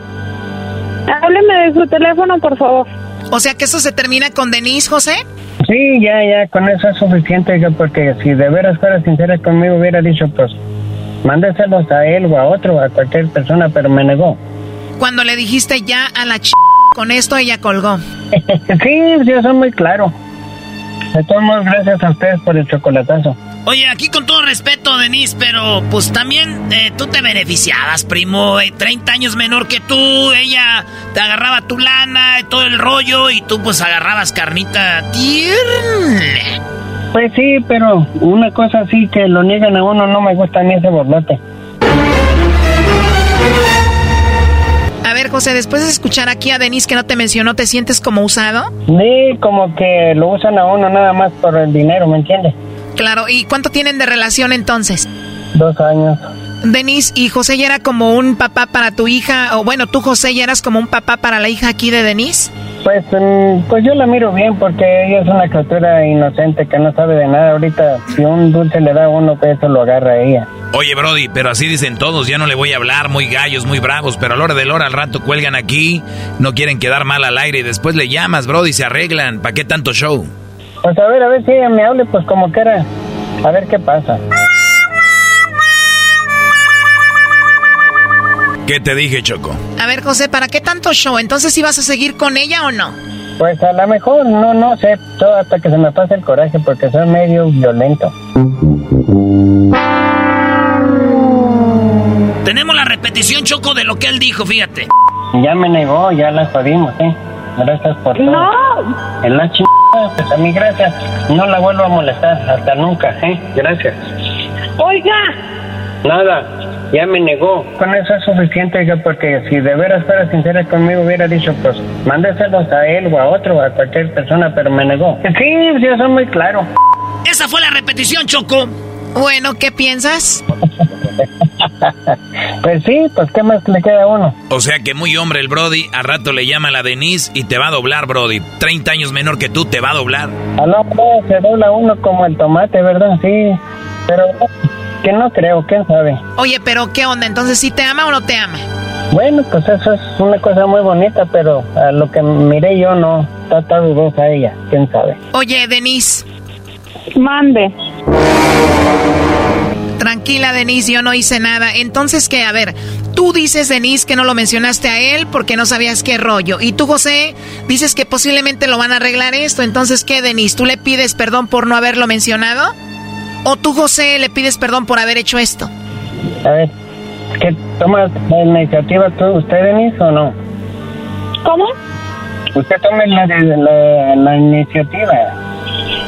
Hábleme de su teléfono, por favor. O sea que eso se termina con Denise, José. Sí, ya, ya, con eso es suficiente, porque si de veras fuera sincera conmigo hubiera dicho, pues, mándeselos a él o a otro, a cualquier persona, pero me negó. Cuando le dijiste ya a la ch... con esto, ella colgó. sí, yo soy muy claro. De todos modos, gracias a ustedes por el chocolatazo. Oye, aquí con todo respeto, Denise, pero pues también eh, tú te beneficiabas, primo. eh, 30 años menor que tú, ella te agarraba tu lana y todo el rollo y tú pues agarrabas carnita tierna. Pues sí, pero una cosa así que lo niegan a uno no me gusta ni ese borlote. A ver, José, después de escuchar aquí a Denise que no te mencionó, ¿te sientes como usado? Sí, como que lo usan a uno nada más por el dinero, ¿me entiendes? Claro, ¿y cuánto tienen de relación entonces? Dos años. Denise, ¿y José ya era como un papá para tu hija? O bueno, tú, José, ya eras como un papá para la hija aquí de Denise? Pues, mm, pues yo la miro bien porque ella es una criatura inocente que no sabe de nada. Ahorita, si un dulce le da a uno, pues eso lo agarra a ella. Oye, Brody, pero así dicen todos, ya no le voy a hablar, muy gallos, muy bravos, pero a la hora del hora al rato cuelgan aquí, no quieren quedar mal al aire y después le llamas, Brody, se arreglan, ¿para qué tanto show? Pues a ver, a ver si ella me hable, pues como quiera. A ver qué pasa. ¿Qué te dije, Choco? A ver, José, ¿para qué tanto show? Entonces, ¿sí vas a seguir con ella o no? Pues a lo mejor, no, no sé, todo hasta que se me pase el coraje porque soy medio violento. Tenemos la repetición, Choco, de lo que él dijo, fíjate. Ya me negó, ya la jodimos, ¿eh? Gracias por todo. No. En la chingada, pues a mí gracias. No la vuelvo a molestar, hasta nunca, ¿eh? Gracias. Oiga, Nada, ya me negó. Con eso es suficiente, oiga, porque si de veras fuera sincera conmigo hubiera dicho, pues, mándeselos a él o a otro, a cualquier persona, pero me negó. Sí, yo soy muy claro. Esa fue la repetición, Choco. Bueno, ¿qué piensas? Pues sí, pues, ¿qué más le queda a uno? O sea que muy hombre el Brody, a rato le llama a la Denise y te va a doblar, Brody. 30 años menor que tú, te va a doblar. A lo mejor se dobla uno como el tomate, ¿verdad? Sí, pero que no creo, quién sabe. Oye, pero ¿qué onda? Entonces, ¿sí te ama o no te ama? Bueno, pues eso es una cosa muy bonita, pero a lo que miré yo no, está, está dudosa ella, quién sabe. Oye, Denise. Mande. Tranquila, Denise, yo no hice nada. Entonces, ¿qué? A ver, tú dices, Denise, que no lo mencionaste a él porque no sabías qué rollo. Y tú, José, dices que posiblemente lo van a arreglar esto. Entonces, ¿qué, Denise? ¿Tú le pides perdón por no haberlo mencionado? ¿O tú, José, le pides perdón por haber hecho esto? A ver, ¿qué toma la iniciativa tú, usted, Denise, o no? ¿Cómo? Usted tome la, la, la iniciativa.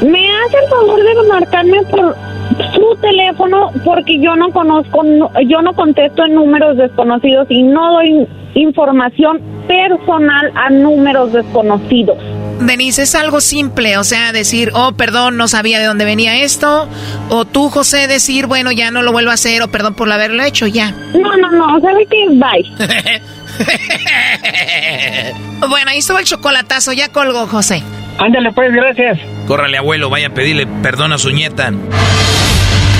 ¿Me hace el favor de marcarme por teléfono? Porque yo no conozco, no- yo no contesto en números desconocidos y no doy información personal a números desconocidos. Denise, es algo simple, o sea, decir, oh, perdón, no sabía de dónde venía esto. O tú, José, decir, bueno, ya no lo vuelvo a hacer, o perdón por haberlo hecho, ya. No, no, no, ¿sabe qué? Bye. Bueno, ahí estuvo el chocolatazo, ya colgó, José. Ándale, pues, gracias. Córrale, abuelo, vaya a pedirle perdón a su nieta.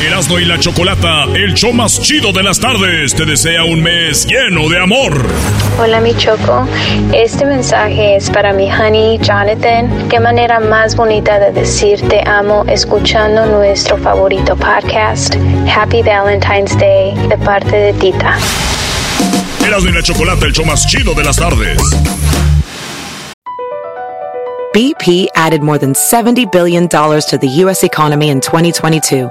Erasno y la chocolata, el show más chido de las tardes, te desea un mes lleno de amor. Hola mi Choco, este mensaje es para mi honey Jonathan. Qué manera más bonita de decir te amo escuchando nuestro favorito podcast. Happy Valentine's Day de parte de Tita. Erasno y la chocolata, el show más chido de las tardes. BP added more than $70 billion to the U.S. economy in 2022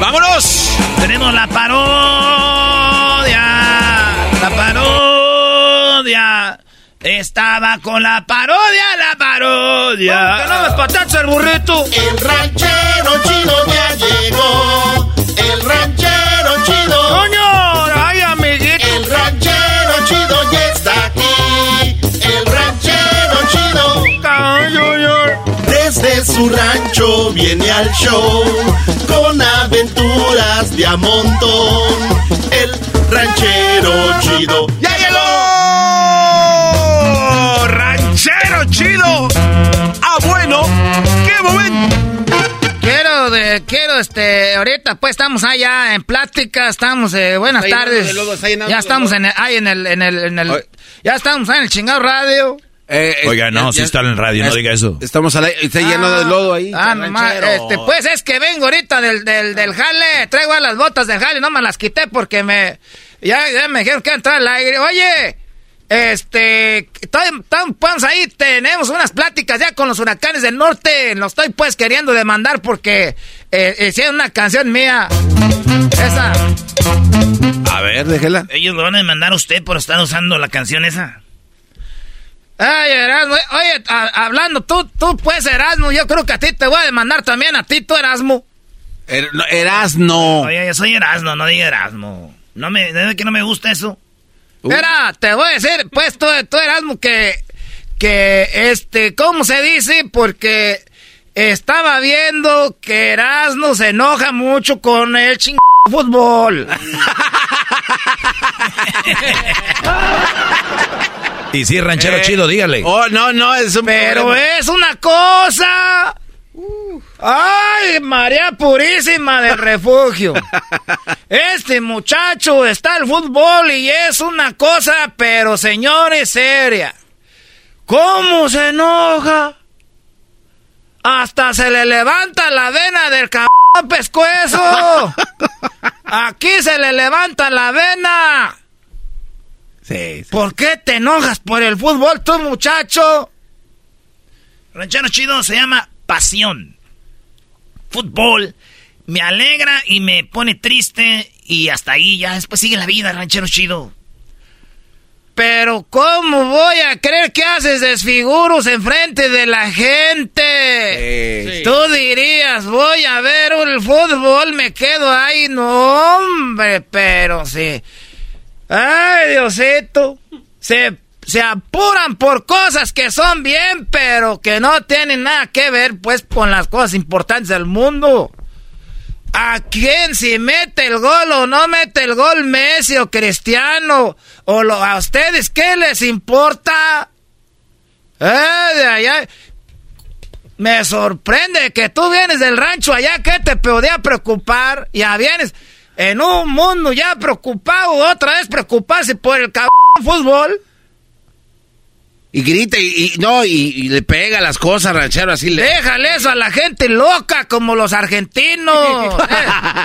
¡Vámonos! Tenemos la parodia. La parodia. Estaba con la parodia, la parodia. ¿Cómo que no me patacha el burrito? El ranchero chido ya llegó. Desde su rancho viene al show con aventuras de a montón. El ranchero chido ya llegó. ¡Ranchero chido! ¡Ah, bueno! ¡Qué momento! Quiero, de, quiero, este, ahorita pues estamos allá en plática, estamos, eh, buenas tardes. lodo, ya estamos en el, ahí en el, en el, en el, ya estamos ahí en el chingado radio. Oiga, no, si está en el radio, no diga eso. Estamos al aire, está lleno de lodo ahí. Ah, nomás, este, pues es que vengo ahorita del, del, del jale, traigo las botas del jale, no me las quité porque me, ya, ya me dijeron que entrar al aire. Oye, este, estoy- tam- pues ahí tenemos unas pláticas ya con los huracanes del norte, lo estoy pues queriendo demandar porque eh, hicieron una canción mía, esa. A ver, déjela. Ellos lo van a demandar a usted por estar usando la canción esa. Ay, Erasmo, oye, a- hablando, tú, tú pues, Erasmo, yo creo que a ti te voy a demandar también, a ti, tú, Erasmo. Er- no, Erasno. Oye, yo soy Erasmo, no diga Erasmo. No me, ¿de que no me gusta eso? Mira, te voy a decir, pues, tú, tú Erasmo, que, que, este, ¿cómo se dice? Porque estaba viendo que Erasmo se enoja mucho con el ching fútbol. Y es ranchero Eh, chido, dígale. Oh, no, no, es un Pero problema. es una cosa. ¡Ay, María Purísima del Refugio! Este muchacho está el fútbol y es una cosa, pero señores, seria. ¿Cómo se enoja? Hasta se le levanta la vena del cabrón pescuezo. Aquí se le levanta la vena. Sí, ¿Por qué te enojas por el fútbol, tú muchacho? Ranchero chido se llama pasión. Fútbol. Me alegra y me pone triste y hasta ahí ya después sigue la vida, ranchero chido. Pero ¿cómo voy a creer que haces desfiguros enfrente de la gente? Sí. Tú dirías, voy a ver el fútbol, me quedo ahí. No, hombre, pero sí. Ay, Diosito. Se, se apuran por cosas que son bien, pero que no tienen nada que ver, pues, con las cosas importantes del mundo. ¿A quién si mete el gol o no mete el gol Messi o Cristiano? ¿O lo- a ustedes qué les importa? Eh, de allá. Me sorprende que tú vienes del rancho allá, ¿qué te podía preocupar? Ya vienes en un mundo ya preocupado, otra vez preocuparse por el cabrón fútbol. Y grita y, y- no, y, y le pega las cosas, ranchero, así le. Déjale eso a la gente loca como los argentinos.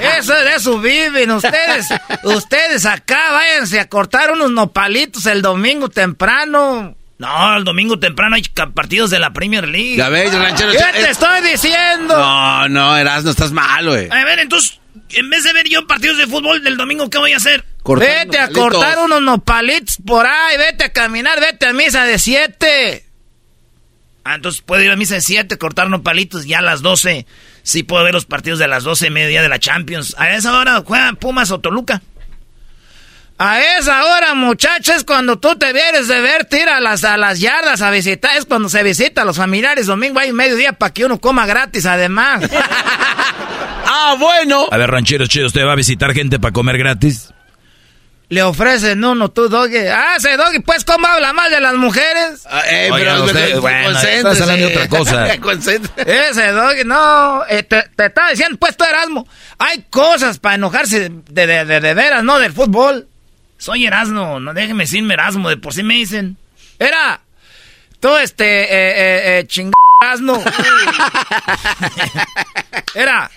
Eh, eso, de eso viven ustedes. Ustedes acá váyanse a cortar unos nopalitos el domingo temprano. No, el domingo temprano hay partidos de la Premier League. Ya ves, ranchero. ¿Qué eh, te estoy diciendo? No, no, Erasno, estás mal, güey. A ver, entonces, en vez de ver yo partidos de fútbol del domingo, ¿qué voy a hacer? Cortar vete a nopalitos. cortar unos nopalitos por ahí, vete a caminar, vete a misa de siete. Ah, entonces puedo ir a misa de 7, cortar unos palitos ya a las 12. Sí puedo ver los partidos de las 12 y media de la Champions. A esa hora juegan Pumas o Toluca. A esa hora, muchachos, cuando tú te vienes de ver, tira a las, a las yardas a visitar. Es cuando se visita a los familiares. Domingo hay mediodía para que uno coma gratis, además. ah, bueno. A ver, ranchero chido, ¿usted va a visitar gente para comer gratis? Le ofrecen uno, tú, Doggy. Ah, ese Doggy, pues, ¿cómo habla mal de las mujeres? Ah, eh, pero usted- bueno, estás hablando de otra cosa. Ese Doggy, no. eh, te, te estaba diciendo, pues, tú, Erasmo. Hay cosas para enojarse de, de, de, de veras, no del fútbol. Soy Erasmo, no déjeme decirme Erasmo, de por sí me dicen. Era, tú, este, eh, eh, eh, ching... Erasmo. Era.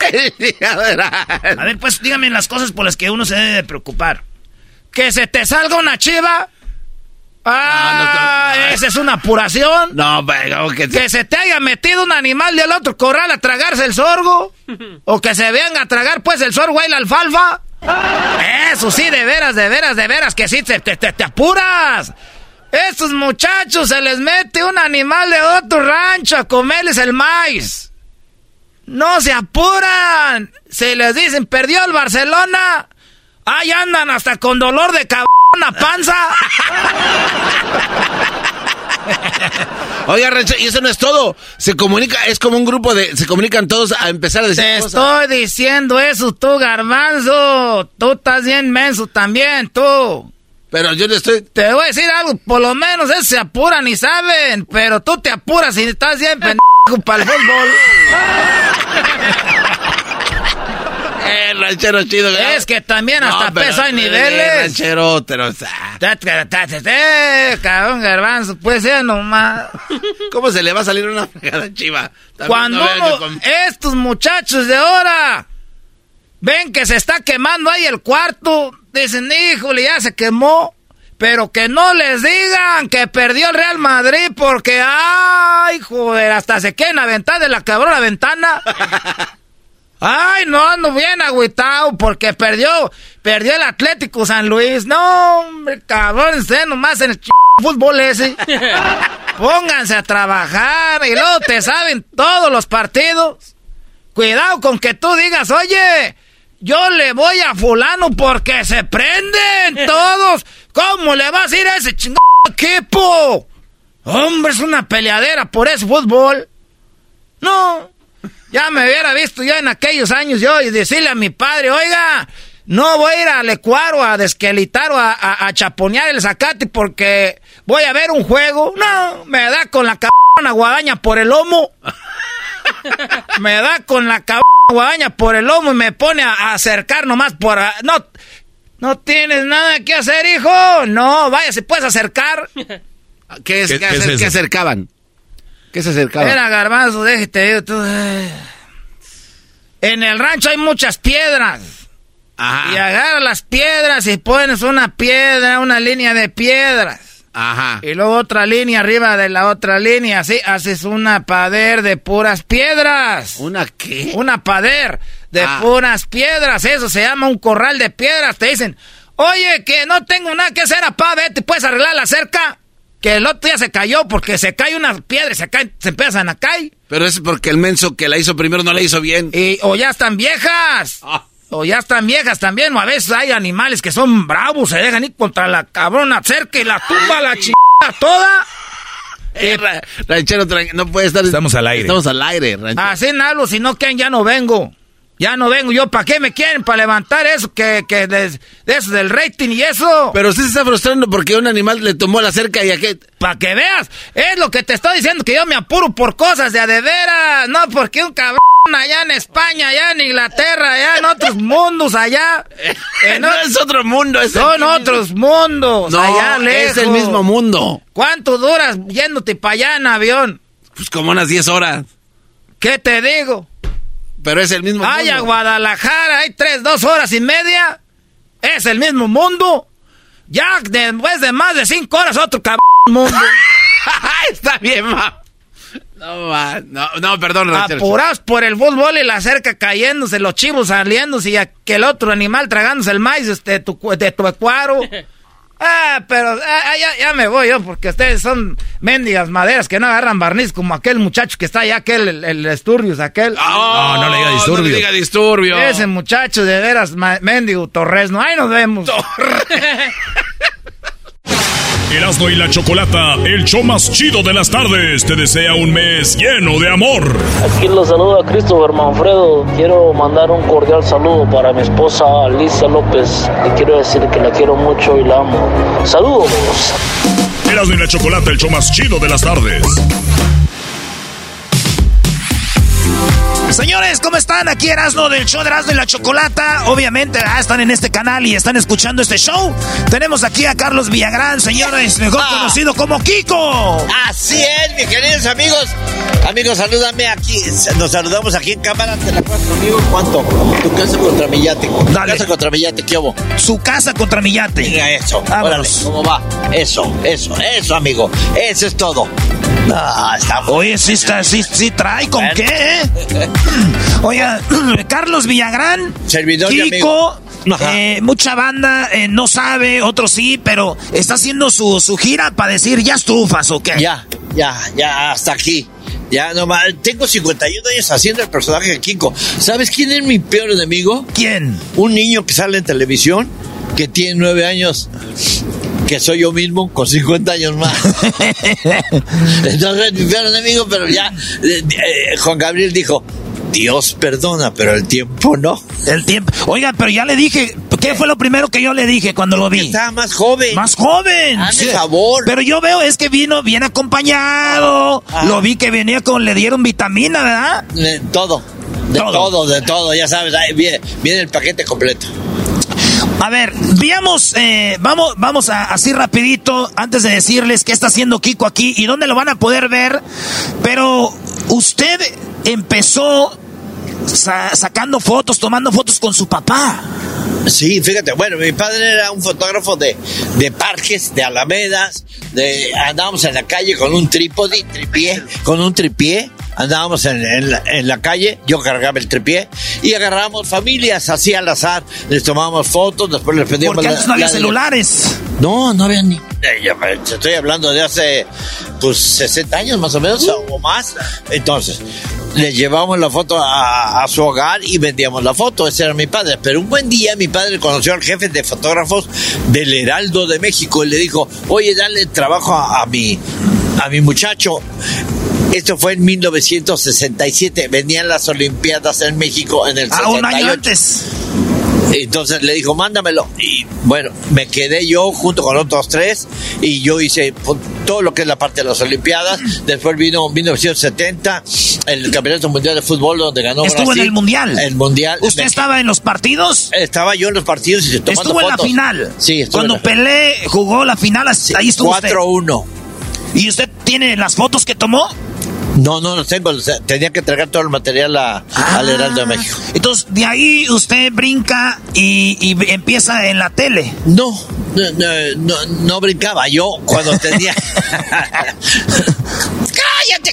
A ver, pues dígame las cosas por las que uno se debe de preocupar. Que se te salga una chiva. Ah, esa es una apuración. No, pero que Que se te haya metido un animal del otro corral a tragarse el sorgo. o que se vean a tragar pues el sorgo y la alfalfa. Eso sí, de veras, de veras, de veras, que sí, te, te, te- apuras. Estos muchachos se les mete un animal de otro rancho a comerles el maíz. No se apuran. Se les dicen, perdió el Barcelona. Ahí andan hasta con dolor de cabrón a panza. Oiga, ranchero, y eso no es todo. Se comunica, es como un grupo de. Se comunican todos a empezar a decir Te cosas. estoy diciendo eso, tú, garbanzo. Tú estás bien menso también, tú. Pero yo le estoy. Te voy a decir algo, por lo menos esos se apuran y saben, pero tú te apuras y estás bien pendejo para el fútbol. Eh, ranchero chido. Es que también hasta peso hay niveles. ranchero, pero. sea, Cabrón, garbanzo, pues ser nomás. ¿Cómo se le va a salir una fregada chiva? Cuando estos muchachos de ahora ven que se está quemando ahí el cuarto, dicen, híjole, ya se quemó. Pero que no les digan que perdió el Real Madrid porque, ay, joder, hasta se quieren aventar de la cabrona ventana. Ay, no, ando bien agüitado porque perdió, perdió el Atlético San Luis. No, hombre, cabrón, usted nomás en el ch... fútbol ese. Pónganse a trabajar y luego te saben todos los partidos. Cuidado con que tú digas, oye, yo le voy a fulano porque se prenden todos. ¿Cómo le vas a ir a ese chingado equipo? Hombre, es una peleadera por ese fútbol. No, ya me hubiera visto yo en aquellos años yo y decirle a mi padre, oiga, no voy a ir al Ecuador a desquelitar o a, chaponear el zacate porque voy a ver un juego. No, me da con la cabrona guadaña por el lomo. me da con la cabrona guadaña por el lomo y me pone a, acercar nomás por... no, no tienes nada que hacer, hijo. No, vaya, se puedes acercar. ¿Qué, es, ¿Qué, acercaban? ¿Qué se acercaban? Era garbanzo, déjate. Tú, en el rancho hay muchas piedras. Y agarra las piedras y pones una piedra, una línea de piedras. Ajá. Y luego otra línea arriba de la otra línea. Así haces una pader de puras piedras. ¿Una qué? Una pader de ah. puras piedras. Eso se llama un corral de piedras. Te dicen, oye, que no tengo nada que hacer, apá, vete, puedes arreglar la cerca. Que el otro día se cayó porque se cae una piedra y se, cae, se empiezan a caer. Pero es porque el menso que la hizo primero no la hizo bien. Y, o ya están viejas. Ah. O ya están viejas también, o a veces hay animales que son bravos, se dejan ir contra la cabrona cerca y la tumba la chingada toda. Eh, ranchero, no puede estar. Estamos al aire. Estamos al aire, ranchero. Así nalo, si no quieren, ya no vengo. Ya no vengo yo, ¿para qué me quieren? ¿Para levantar eso que, que de, eso del rating y eso? Pero usted se está frustrando porque un animal le tomó la cerca y aquí... Para que veas, es lo que te estoy diciendo, que yo me apuro por cosas de a de veras, no porque un cabrón allá en España, allá en Inglaterra, allá en otros mundos, allá. no es otro mundo, es Son otros mundos, no, allá lejos. es el mismo mundo. ¿Cuánto duras yéndote para allá en avión? Pues como unas 10 horas. ¿Qué te digo? Pero es el mismo mundo. Ay, a Guadalajara, hay tres, dos horas y media. Es el mismo mundo. Ya después de más de cinco horas, otro cabrón mundo. Está bien, ma. No, no, no, perdón. Apurados por el fútbol y la cerca cayéndose, los chivos saliéndose y aquel otro animal tragándose el maíz de tu, de tu ecuaro. Ah, pero ah, ah, ya, ya, me voy yo, porque ustedes son mendigas maderas que no agarran barniz como aquel muchacho que está allá, aquel, el, el aquel. no, no le diga disturbio. No le diga disturbio. Ese muchacho de veras, mendigo Torres, no, ahí nos vemos. Erasmo y la Chocolata, el show más chido de las tardes, te desea un mes lleno de amor. Aquí los saluda Christopher Manfredo. Quiero mandar un cordial saludo para mi esposa Alicia López. Le quiero decir que la quiero mucho y la amo. Saludos. Erasmo y la Chocolata, el show más chido de las tardes. Señores, ¿cómo están? Aquí Erasmo del show de Erasmo y la Chocolata. Obviamente ah, están en este canal y están escuchando este show. Tenemos aquí a Carlos Villagrán, señores, mejor ah. conocido como Kiko. Así es, mis queridos amigos. Amigos, salúdame aquí. Nos saludamos aquí en cámara. ¿Te la conmigo? ¿Cuánto? Tu casa contra mi yate. Tu casa contra mi yate, ¿qué hubo? Su casa contra mi yate. Diga eso. Órale, ¿cómo va? Eso, eso, eso, amigo. Eso es todo. Ah, está Oye, sí, está, sí, sí trae, ¿con qué? Oiga, Carlos Villagrán, Servidor Kiko, eh, mucha banda eh, no sabe, otros sí, pero está haciendo su, su gira para decir, ¿ya estufas o qué? Ya, ya, ya, hasta aquí. Ya, nomás, tengo 51 años haciendo el personaje de Kiko. ¿Sabes quién es mi peor enemigo? ¿Quién? Un niño que sale en televisión, que tiene nueve años que soy yo mismo con 50 años más. Entonces, mi peor enemigo, pero ya eh, eh, Juan Gabriel dijo, Dios perdona, pero el tiempo no. El tiempo. Oiga, pero ya le dije, ¿qué fue lo primero que yo le dije cuando lo vi? Estaba más joven. Más joven. Sí. favor. Pero yo veo es que vino bien acompañado. Ah. Lo vi que venía con, le dieron vitamina, ¿verdad? De todo. De todo, de todo, ya sabes, viene, viene el paquete completo. A ver, veamos, eh, vamos, vamos a, así rapidito, antes de decirles qué está haciendo Kiko aquí y dónde lo van a poder ver. Pero usted empezó sacando fotos, tomando fotos con su papá. Sí, fíjate, bueno, mi padre era un fotógrafo de, de parques, de alamedas, de andábamos en la calle con un trípode, tripié, con un tripié, andábamos en, en la, en la calle, yo cargaba el tripié y agarrábamos familias así al azar, les tomábamos fotos, después les pedíamos Porque la- antes no había la- celulares. No, no había ni. Eh, estoy hablando de hace pues 60 años más o menos o más. Entonces, le llevamos la foto a, a su hogar y vendíamos la foto. Ese era mi padre. Pero un buen día mi padre conoció al jefe de fotógrafos del Heraldo de México y le dijo, oye, dale trabajo a, a mi, a mi muchacho. Esto fue en 1967. Venían las Olimpiadas en México en el Ah, un año 68. antes. Entonces le dijo, mándamelo. Y bueno, me quedé yo junto con otros tres y yo hice pues, todo lo que es la parte de las Olimpiadas. Después vino 1970, el Campeonato Mundial de Fútbol donde ganó Estuvo en el Mundial. El Mundial. ¿Usted Me- estaba en los partidos? Estaba yo en los partidos y Estuvo en la final. Sí, Cuando en la- Pelé jugó la final, ahí estuvo usted. 4-1. ¿Y usted tiene las fotos que tomó? No, no los tengo. o sea, Tenía que entregar todo el material a- al Heraldo de México. Entonces, de ahí usted brinca y, y empieza en la tele. No, no, no, no, no brincaba. Yo cuando tenía.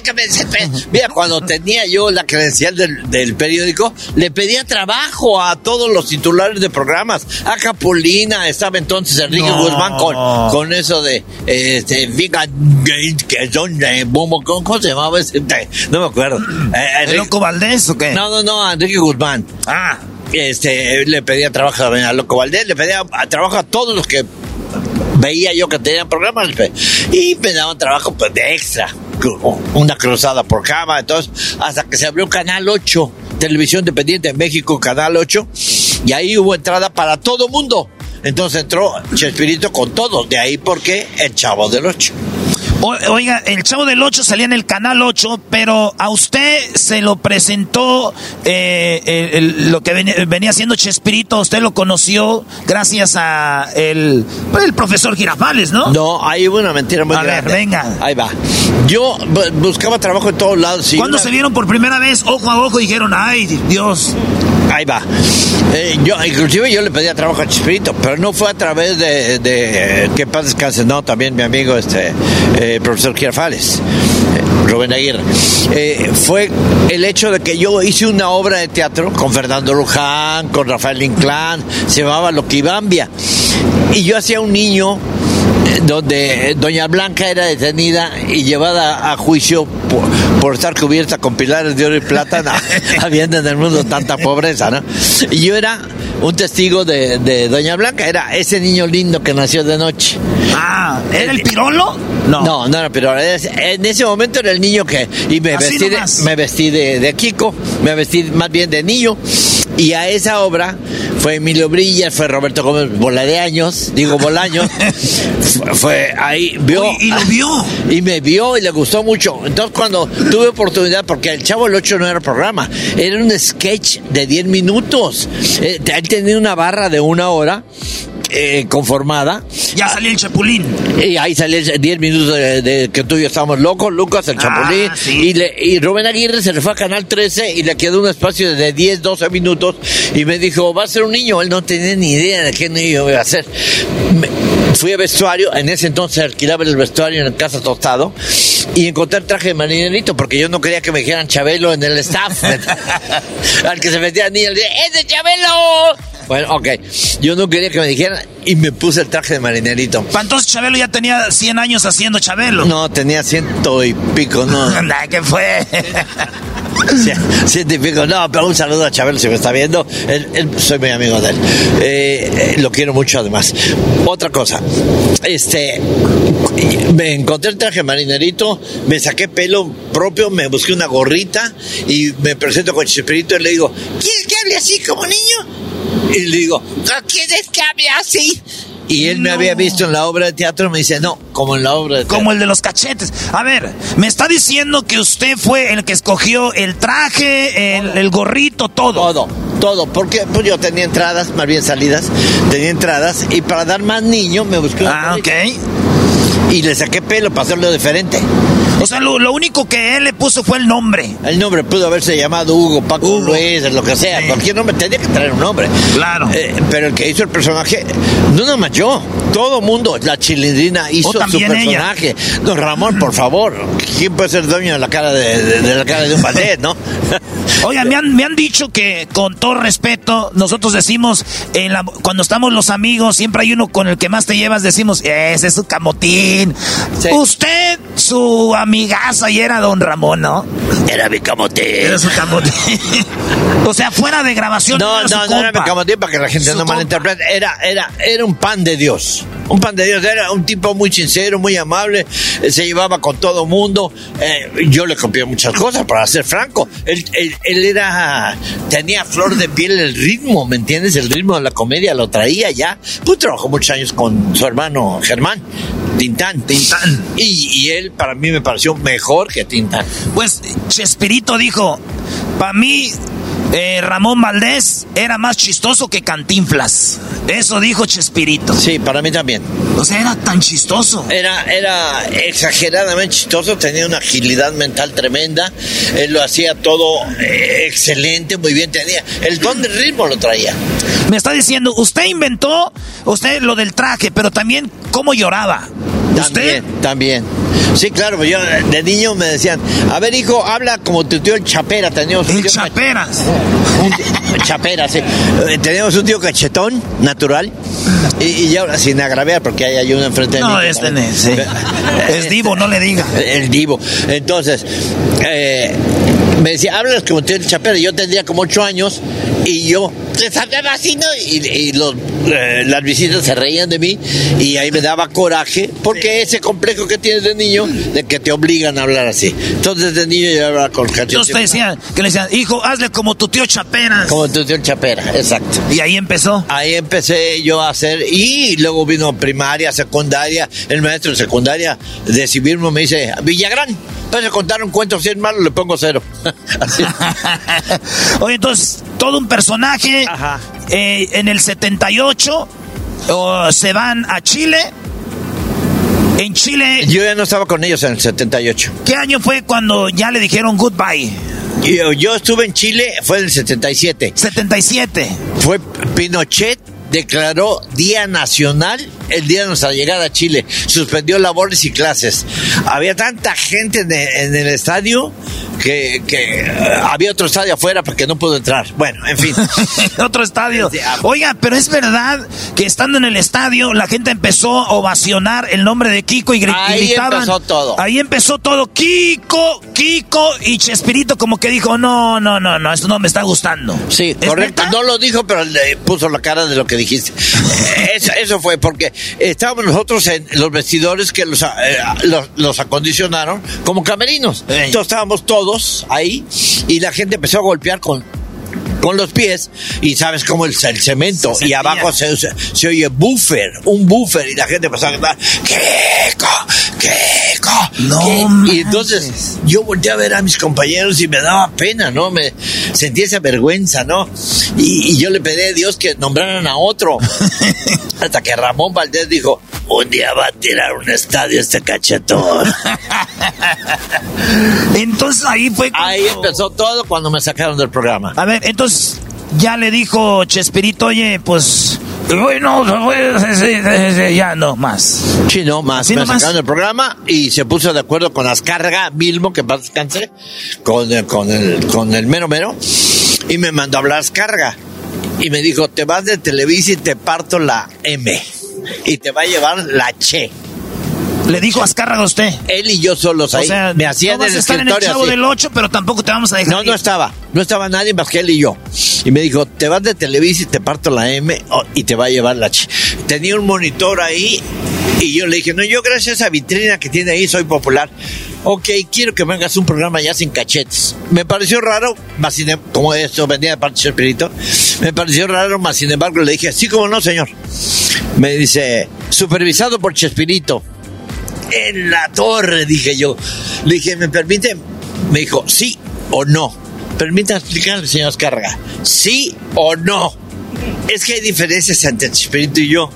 Que me. Mira, cuando tenía yo la credencial del, del periódico, le pedía trabajo a todos los titulares de programas. A Capulina, estaba entonces Enrique No. Guzmán con, con eso de este, que son eh, ¿cómo se llamaba ese? No me acuerdo. Eh, ¿El Enrique- Loco Valdés o qué? no, no, no, Enrique Guzmán. Ah. Este, le pedía trabajo a Loco Valdés, le pedía trabajo a todos los que veía yo que tenían programas y me daban trabajo pues de extra, una cruzada por cama, entonces hasta que se abrió Canal 8, Televisión Independiente en México, Canal 8, y ahí hubo entrada para todo mundo. Entonces entró Chespirito con todo, de ahí porque el chavo del 8. O- oiga, el Chavo del 8 salía en el Canal 8, pero a usted se lo presentó eh, el- el- lo que venía, venía haciendo Chespirito, usted lo conoció gracias a el, pues, el profesor Girafales, ¿no? No, ahí hubo una mentira muy A ver, venga. Ahí va. Yo bu- buscaba trabajo en todos lados. ¿Cuándo una- se vieron por primera vez ojo a ojo y dijeron, ay, Dios? Ahí va. Eh, yo, inclusive yo le pedía trabajo a Chespirito, pero no fue a través de, de que paz descanse, no, también mi amigo, este, eh, profesor Girafales, eh, Rubén Aguirre. Eh, fue el hecho de que yo hice una obra de teatro con Fernando Luján, con Rafael Inclán, se llamaba Loquibambia. Y yo hacía un niño eh, donde Doña Blanca era detenida y llevada a juicio por, por estar cubierta con pilares de oro y plata, habiendo en el mundo tanta pobreza, ¿no? Y yo era un testigo de, de Doña Blanca, era ese niño lindo que nació de noche. Ah, ¿era el pirolo? No. No, no era pirolo. En ese momento era el niño que... Y me Así vestí, de, me vestí de, de Kiko, me vestí más bien de niño. Y a esa obra fue Emilio Brilla, fue Roberto Gómez Bolaños, digo Bolaños. fue, fue ahí, vio... y lo vio. Y me vio y le gustó mucho. Entonces cuando tuve oportunidad, porque el Chavo el 8 no era programa, era un sketch de 10 minutos. Eh, él tenía una barra de una hora eh, conformada. Ya salía el Chapulín. Y ahí el 10 minutos de, de que tú y yo estábamos locos, Lucas, el Ah, Chapulín. sí. y, le- y Rubén Aguirre se le fue a Canal 13 y le quedó un espacio de 10, 12 minutos. Y me dijo, va a ser un niño. Él no tenía ni idea de qué niño iba a ser. Me- fui a vestuario, en ese entonces alquilaba el vestuario en el Casa Tostado. Y encontré el traje de marinerito porque yo no quería que me dijeran Chabelo en el staff. Al que se metía niño, le decía, ¡es de Chabelo! Bueno, ok. Yo no quería que me dijeran y me puse el traje de marinerito. Pa, Entonces Chabelo ya tenía 100 años haciendo Chabelo. No, tenía ciento y pico, no. Anda, ¿qué fue? Cien- Ciento y pico, no, pero un saludo a Chabelo si me está viendo. Él- él- soy muy amigo de él. Eh, eh, lo quiero mucho además. Otra cosa, este, me encontré el traje marinerito, me saqué pelo propio, me busqué una gorrita y me presento con Chespirito y le digo, ¿quieres que hable así como niño? Y le digo, "¿No ¿quieres que hable así? Y él me había visto en la obra de teatro, me dice, no, como en la obra de teatro. Como el de los cachetes. A ver, me está diciendo que usted fue el que escogió el traje, el, el gorrito, todo. Todo, todo, porque pues yo tenía entradas, más bien salidas, tenía entradas y para dar más niño me busqué una Ah, ok. y le saqué pelo para hacerlo diferente. O sea, lo, lo único que él le puso fue el nombre. El nombre pudo haberse llamado Hugo, Paco Luis, lo que sea. Cualquier nombre tenía que traer un nombre. Claro. Eh, pero el que hizo el personaje, no nada más yo. Todo mundo, la chilindrina hizo Oh, su también ella. personaje. Don Ramón, por favor. ¿Quién puede ser dueño de la cara de, de- de la cara de un ballet, no? Oigan, me han, me han dicho que, con todo respeto, nosotros decimos, en la- cuando estamos los amigos, siempre hay uno con el que más te llevas, decimos, ese es su camotín. Usted, su amigaza, y era don Ramón, ¿no? Era mi camotín. Era su camotín. o sea, fuera de grabación. No, era su no, no era mi compa. camotín para que la gente Su no compa. malinterprete. Era, era, era un pan de Dios. Un pan de Dios. Era un tipo muy sincero, muy amable. eh, Se llevaba con todo mundo. Eh, yo le copié muchas cosas, para ser franco. Él, él- él era. Tenía flor de piel el ritmo, ¿me entiendes? El ritmo de la comedia lo traía ya. Pues trabajó muchos años con su hermano Germán. Tintán. Tintán. Y, y él para mí me pareció mejor que Tintán. Pues Chespirito dijo, para mí eh, Ramón Valdés era más chistoso que Cantinflas. Eso dijo Chespirito. Sí, para mí también. O sea, era tan chistoso. Era, era exageradamente chistoso, tenía una agilidad mental tremenda, él lo hacía todo eh, excelente, muy bien, tenía el don del ritmo lo traía. Me está diciendo, usted inventó, usted lo del traje, pero también cómo lloraba. También, también. Sí, claro, yo de niño me decían, a ver hijo, habla como tu tío el Chapera, teníamos El tío- Chapera, sí. Eh, Teníamos un tío cachetón, natural, y, y yo sin agraviar, porque hay, hay uno enfrente de mí. No, este no es, sí. Es divo, no le diga. El divo. Entonces, eh, me decía, hablas como tío el Chapera. Yo tendría como ocho años y yo les hablaba así, ¿no? Y, y los, eh, las visitas se reían de mí y ahí me daba coraje porque ese complejo que tienes de niño de que te obligan a hablar así. Entonces, de niño yo hablaba con. Entonces te decían, que le decían, hijo, hazle como tu tío Chaperas. Como tu tío Chapera, exacto. Y ahí empezó. Ahí empecé yo a hacer, y luego vino primaria, secundaria, el maestro de secundaria de civismo me dice, Villagrán, vas a contar un cuento 100 malos, le pongo cero. Así. Oye, entonces, todo un personaje. eh, en el 78 oh, se van a Chile. En Chile, Yo ya no estaba con ellos en el 78. ¿qué año fue cuando ya le dijeron goodbye? Yo, yo estuve en Chile, fue en el 77. 77. Fue Pinochet declaró Día Nacional el día de nuestra llegada a Chile. Suspendió labores y clases. Había tanta gente en el, en el estadio que, que, eh, había otro estadio afuera porque no pudo entrar. Bueno, en fin. Otro estadio. Oiga, pero es verdad que estando en el estadio, la gente empezó a ovacionar el nombre de Kiko y, Ahí gritaban. empezó todo. Ahí empezó todo. Kiko, Kiko y Chespirito como que dijo, no, no, no, no, esto no me está gustando. Sí, ¿Es correcto. No lo dijo, pero le puso la cara de lo que dijiste. Eso, eso fue porque estábamos nosotros en los vestidores que los, eh, los, los acondicionaron como camerinos. Entonces estábamos todos ahí y la gente empezó a golpear con con los pies y sabes cómo el, el cemento y abajo se, se, se oye buffer, un buffer y la gente empezó a gritar ¡Kiko! ¡Kiko! No Y entonces yo volteé a ver a mis compañeros y me daba pena, ¿no? Me sentí esa vergüenza, ¿no? Y, y yo le pedí a Dios que nombraran a otro. Hasta que Ramón Valdés dijo, un día va a tirar un estadio este cachetón. Entonces ahí fue Ahí empezó todo cuando me sacaron del programa. A ver, entonces ya le dijo Chespirito, oye, pues. Bueno, ya no más. Sí, no, más. ¿Sí, me no más? del programa y se puso de acuerdo con Ascarga Milmo, que paz descanse, con, el- con, el, con el mero mero, y me mandó a hablar Ascarga. Y me dijo, te vas de Televisa y te parto la M. Y te va a llevar la Che. Le dijo Azcárraga a usted. Él y yo solos ahí. O sea, me hacían no vas el a estar en el chavo así. del 8, pero tampoco te vamos a dejar. No, ir. no estaba. No estaba nadie más que él y yo. Y me dijo, te vas de Televisa y te parto la M oh, y te va a llevar la Ch. Tenía un monitor ahí y yo le dije, no, yo gracias a esa vitrina que tiene ahí soy popular. Ok, quiero que me hagas un programa ya sin cachetes. Me pareció raro, más sin em- como esto venía de parte de Espíritu, me pareció raro, más sin embargo le dije, sí, como no, señor. Me dice, supervisado por Chespirito. En la torre, dije yo. Le dije, ¿me permite? Me dijo, sí o no. Permítame explicarle, señor Escarga. ¿Sí o no? Es que hay diferencias entre Chespirito y yo.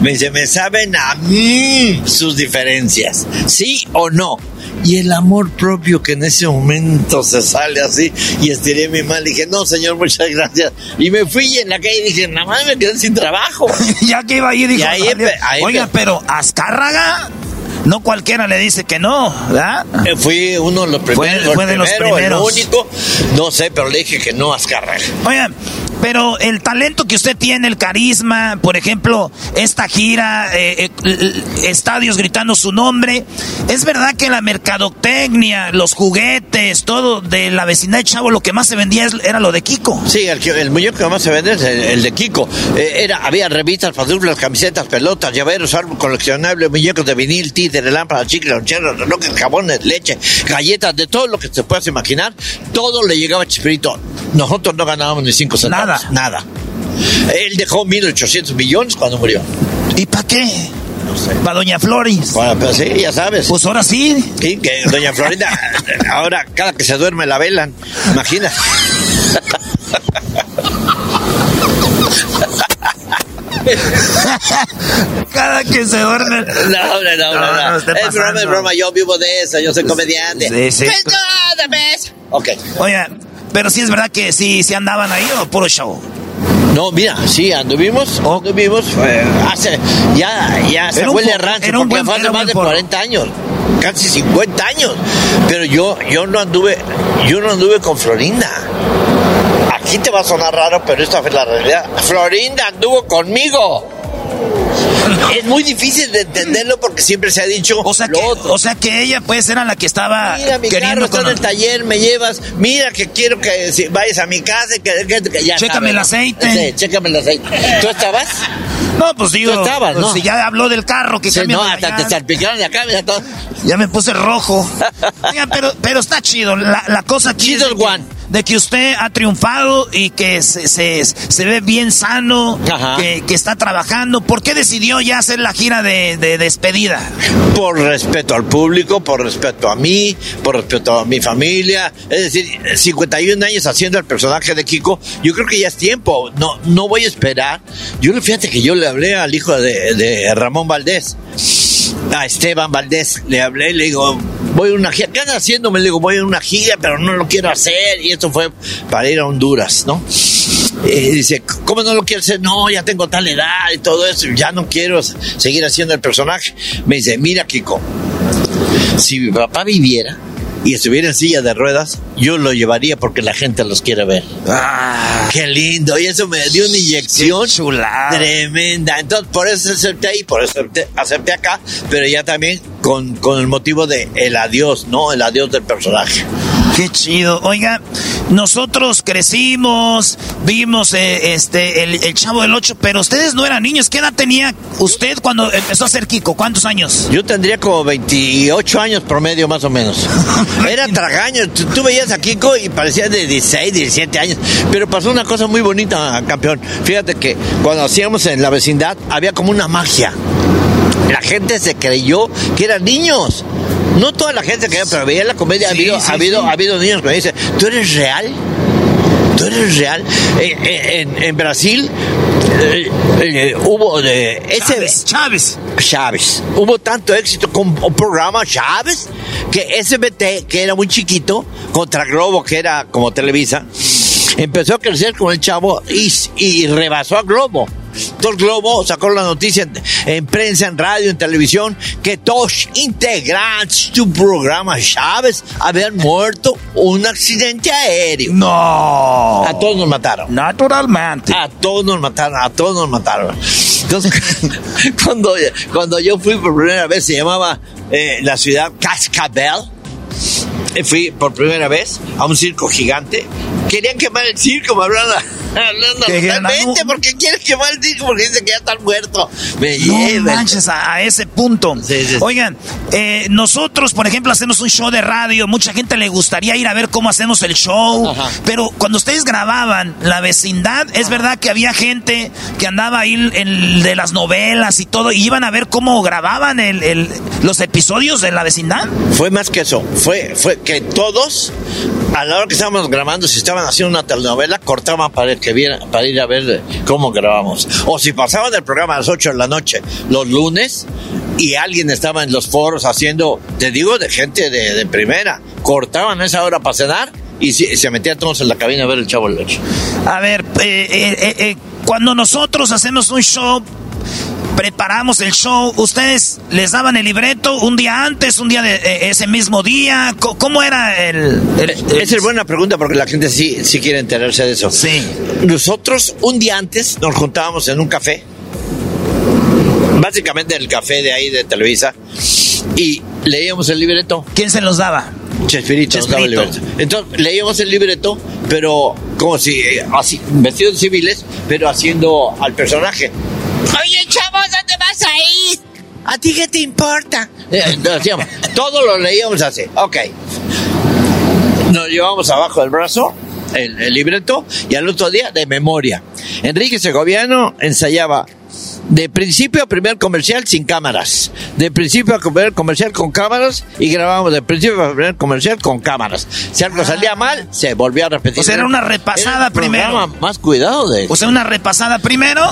Me dice, me saben a mí sus diferencias. ¿Sí o no? Y el amor propio que en ese momento se sale así, y estiré mi mano y dije, no, señor, muchas gracias. Y me fui y en la calle dije, nada más me quedé sin trabajo. ya que iba ahí, dijo, Y ahí oiga, pero Azcárraga, no cualquiera le dice que no, ¿verdad? Eh, Fui uno de los primeros, Fue- fue de los primero, primeros. el único, no sé, pero le dije que no a Azcárraga. Oigan, pero el talento que usted tiene, el carisma, por ejemplo, esta gira, eh, eh, estadios gritando su nombre, es verdad que la mercadotecnia, los juguetes, todo de la vecindad de Chavo, lo que más se vendía era lo de Kiko. Sí, el, muñeco que más se vende es el, de Kiko. Eh, era, había revistas, pantuflas, camisetas, pelotas, llaveros, árbol coleccionable, muñecos de vinil, títeres, lámparas, chicles, loncheros, relojes, jabones, leche, galletas, de todo lo que te puedas imaginar, todo le llegaba a Chespirito. Nosotros no ganábamos ni cinco centavos. Nada. Él dejó 1.800 millones cuando murió. ¿Y para qué? Para Doña Floris. Bueno, pues sí, ya sabes. Pues ahora sí. Sí, que Doña Florinda, ahora cada que se duerme la velan. Imagina. Cada que se duerme. No, no, no, No, no. no es broma, es broma. Yo vivo de eso, yo soy comediante. Sí, sí. Pues nada, ¿ves? Ok. Oiga, pero sí es verdad que sí, sí andaban ahí o puro show. No, mira, sí, anduvimos, anduvimos, eh, hace, ya, ya se huele rancho, porque buen- fue hace más de porro. 40 años, casi 50 años, pero yo, yo no anduve, yo no anduve con Florinda. Aquí te va a sonar raro, pero esta fue la realidad. Florinda anduvo conmigo. Es muy difícil de entenderlo porque siempre se ha dicho. O sea, que, o sea que ella pues era la que estaba Mira, mi carro queriendo está en con... el taller, me llevas. Mira que quiero que si vayas a mi casa y que, que- que ya Chécame el aceite. Sí, chécame el aceite. ¿Tú estabas? No, pues digo, Tú estabas, pues, ¿no? si ya habló del carro que Sí, no, hasta te salpicaron de acá, mira todo. Ya me puse rojo. Oiga, pero, pero está chido. La, la cosa aquí es de que, de que usted ha triunfado y que se, se, se ve bien sano, que, que está trabajando. ¿Por qué decidió ya hacer la gira de, de despedida? Por respeto al público, por respeto a mí, por respeto a mi familia. Es decir, 51 años haciendo el personaje de Kiko, yo creo que ya es tiempo. No, no voy a esperar. Yo fíjate que yo le hablé al hijo de, de Ramón Valdés, a Esteban Valdés, le hablé, le digo, voy a una gira. ¿Qué andas haciendo? Me le digo, voy a una gira, pero no lo quiero hacer. Y esto fue para ir a Honduras, ¿no? Dice, ¿cómo no lo quiero hacer? No, ya tengo tal edad y todo eso, ya no quiero seguir haciendo el personaje. Me dice, mira Kiko, si mi papá viviera y estuviera en silla de ruedas, yo lo llevaría porque la gente los quiere ver. Ah, ¡Qué lindo! Y eso me dio una inyección tremenda. Entonces, por eso acepté ahí, por eso acepté, acepté acá, pero ya también con, con el motivo de el adiós, ¿no? El adiós del personaje. Qué chido. Oiga, nosotros crecimos, vimos eh, este el, el Chavo del Ocho, pero ustedes no eran niños. ¿Qué edad tenía usted cuando empezó a ser Kiko? ¿Cuántos años? Yo tendría como 28 años promedio más o menos. Era tragaño. Tú, tú veías a Kiko y parecía de 16, 17 años. Pero pasó una cosa muy bonita, campeón. Fíjate que cuando hacíamos en la vecindad había como una magia. La gente se creyó que eran niños. No toda la gente pero veía la comedia. ha habido, sí, ha habido, sí. ha habido niños que me dicen, ¿tú eres real? ¿Tú eres real? Eh, eh, en, en Brasil eh, eh, hubo de... Ese, Chávez. Chávez. Hubo tanto éxito con un programa Chávez que SBT, que era muy chiquito, contra Globo, que era como Televisa, empezó a crecer con el chavo y, y rebasó a Globo. Entonces Globo sacó la noticia en, en prensa, en radio, en televisión, que dos integrantes del programa Chávez habían muerto un accidente aéreo. No. A todos nos mataron. Naturalmente. A todos nos mataron, a todos nos mataron. Entonces, cuando, cuando yo fui por primera vez, se llamaba eh, la ciudad Cascabel. Eh, Fui por primera vez a un circo gigante. Querían quemar el circo, me hablaron, hablando Que realmente, porque quieren quemar el circo? Porque dicen que ya están muertos. Me No manches a, a ese punto. Oigan, eh, nosotros, por ejemplo, hacemos un show de radio. Mucha gente le gustaría ir a ver cómo hacemos el show. Pero cuando ustedes grababan la vecindad, es verdad que había gente que andaba ahí en, de las novelas y todo. Y iban a ver cómo grababan el, el- los episodios de la vecindad. Fue más que eso. Fue, fue que todos, a la hora que estábamos grabando, si estaban haciendo una telenovela, cortaban para, que viera, para ir a ver cómo grabamos. O si pasaban el programa a las 8 de la noche los lunes, y alguien estaba en los foros haciendo, te digo, de gente de, de primera. Cortaban esa hora para cenar y se, metían todos en la cabina a ver el chavo del ocho. A ver, eh, eh, eh, eh, cuando nosotros hacemos un show, preparamos el show, ¿ustedes les daban el libreto un día antes, un día de eh, ese mismo día? ¿Cómo era el...? el- el- Esa es buena pregunta porque la gente sí, sí quiere enterarse de eso. Sí. Nosotros un día antes nos juntábamos en un café, básicamente en el café de ahí de Televisa, y leíamos el libreto. ¿Quién se los daba? Chespirito, Chespirito. Entonces leíamos el libreto, pero como si, eh, así, vestidos civiles, pero haciendo al personaje. Oye, chavos, ¿dónde vas a ir? ¿A ti qué te importa? Eh, entonces, decíamos, todo lo leíamos así. Ok. Nos llevamos abajo del brazo el, el libreto y al otro día de memoria. Enrique Segoviano ensayaba de principio a primer comercial sin cámaras, de principio a primer comercial con cámaras y grabábamos de principio a primer comercial con cámaras. Si algo salía mal, se volvía a repetir. O sea, era una repasada Era primero. Más cuidado de O sea, una repasada primero.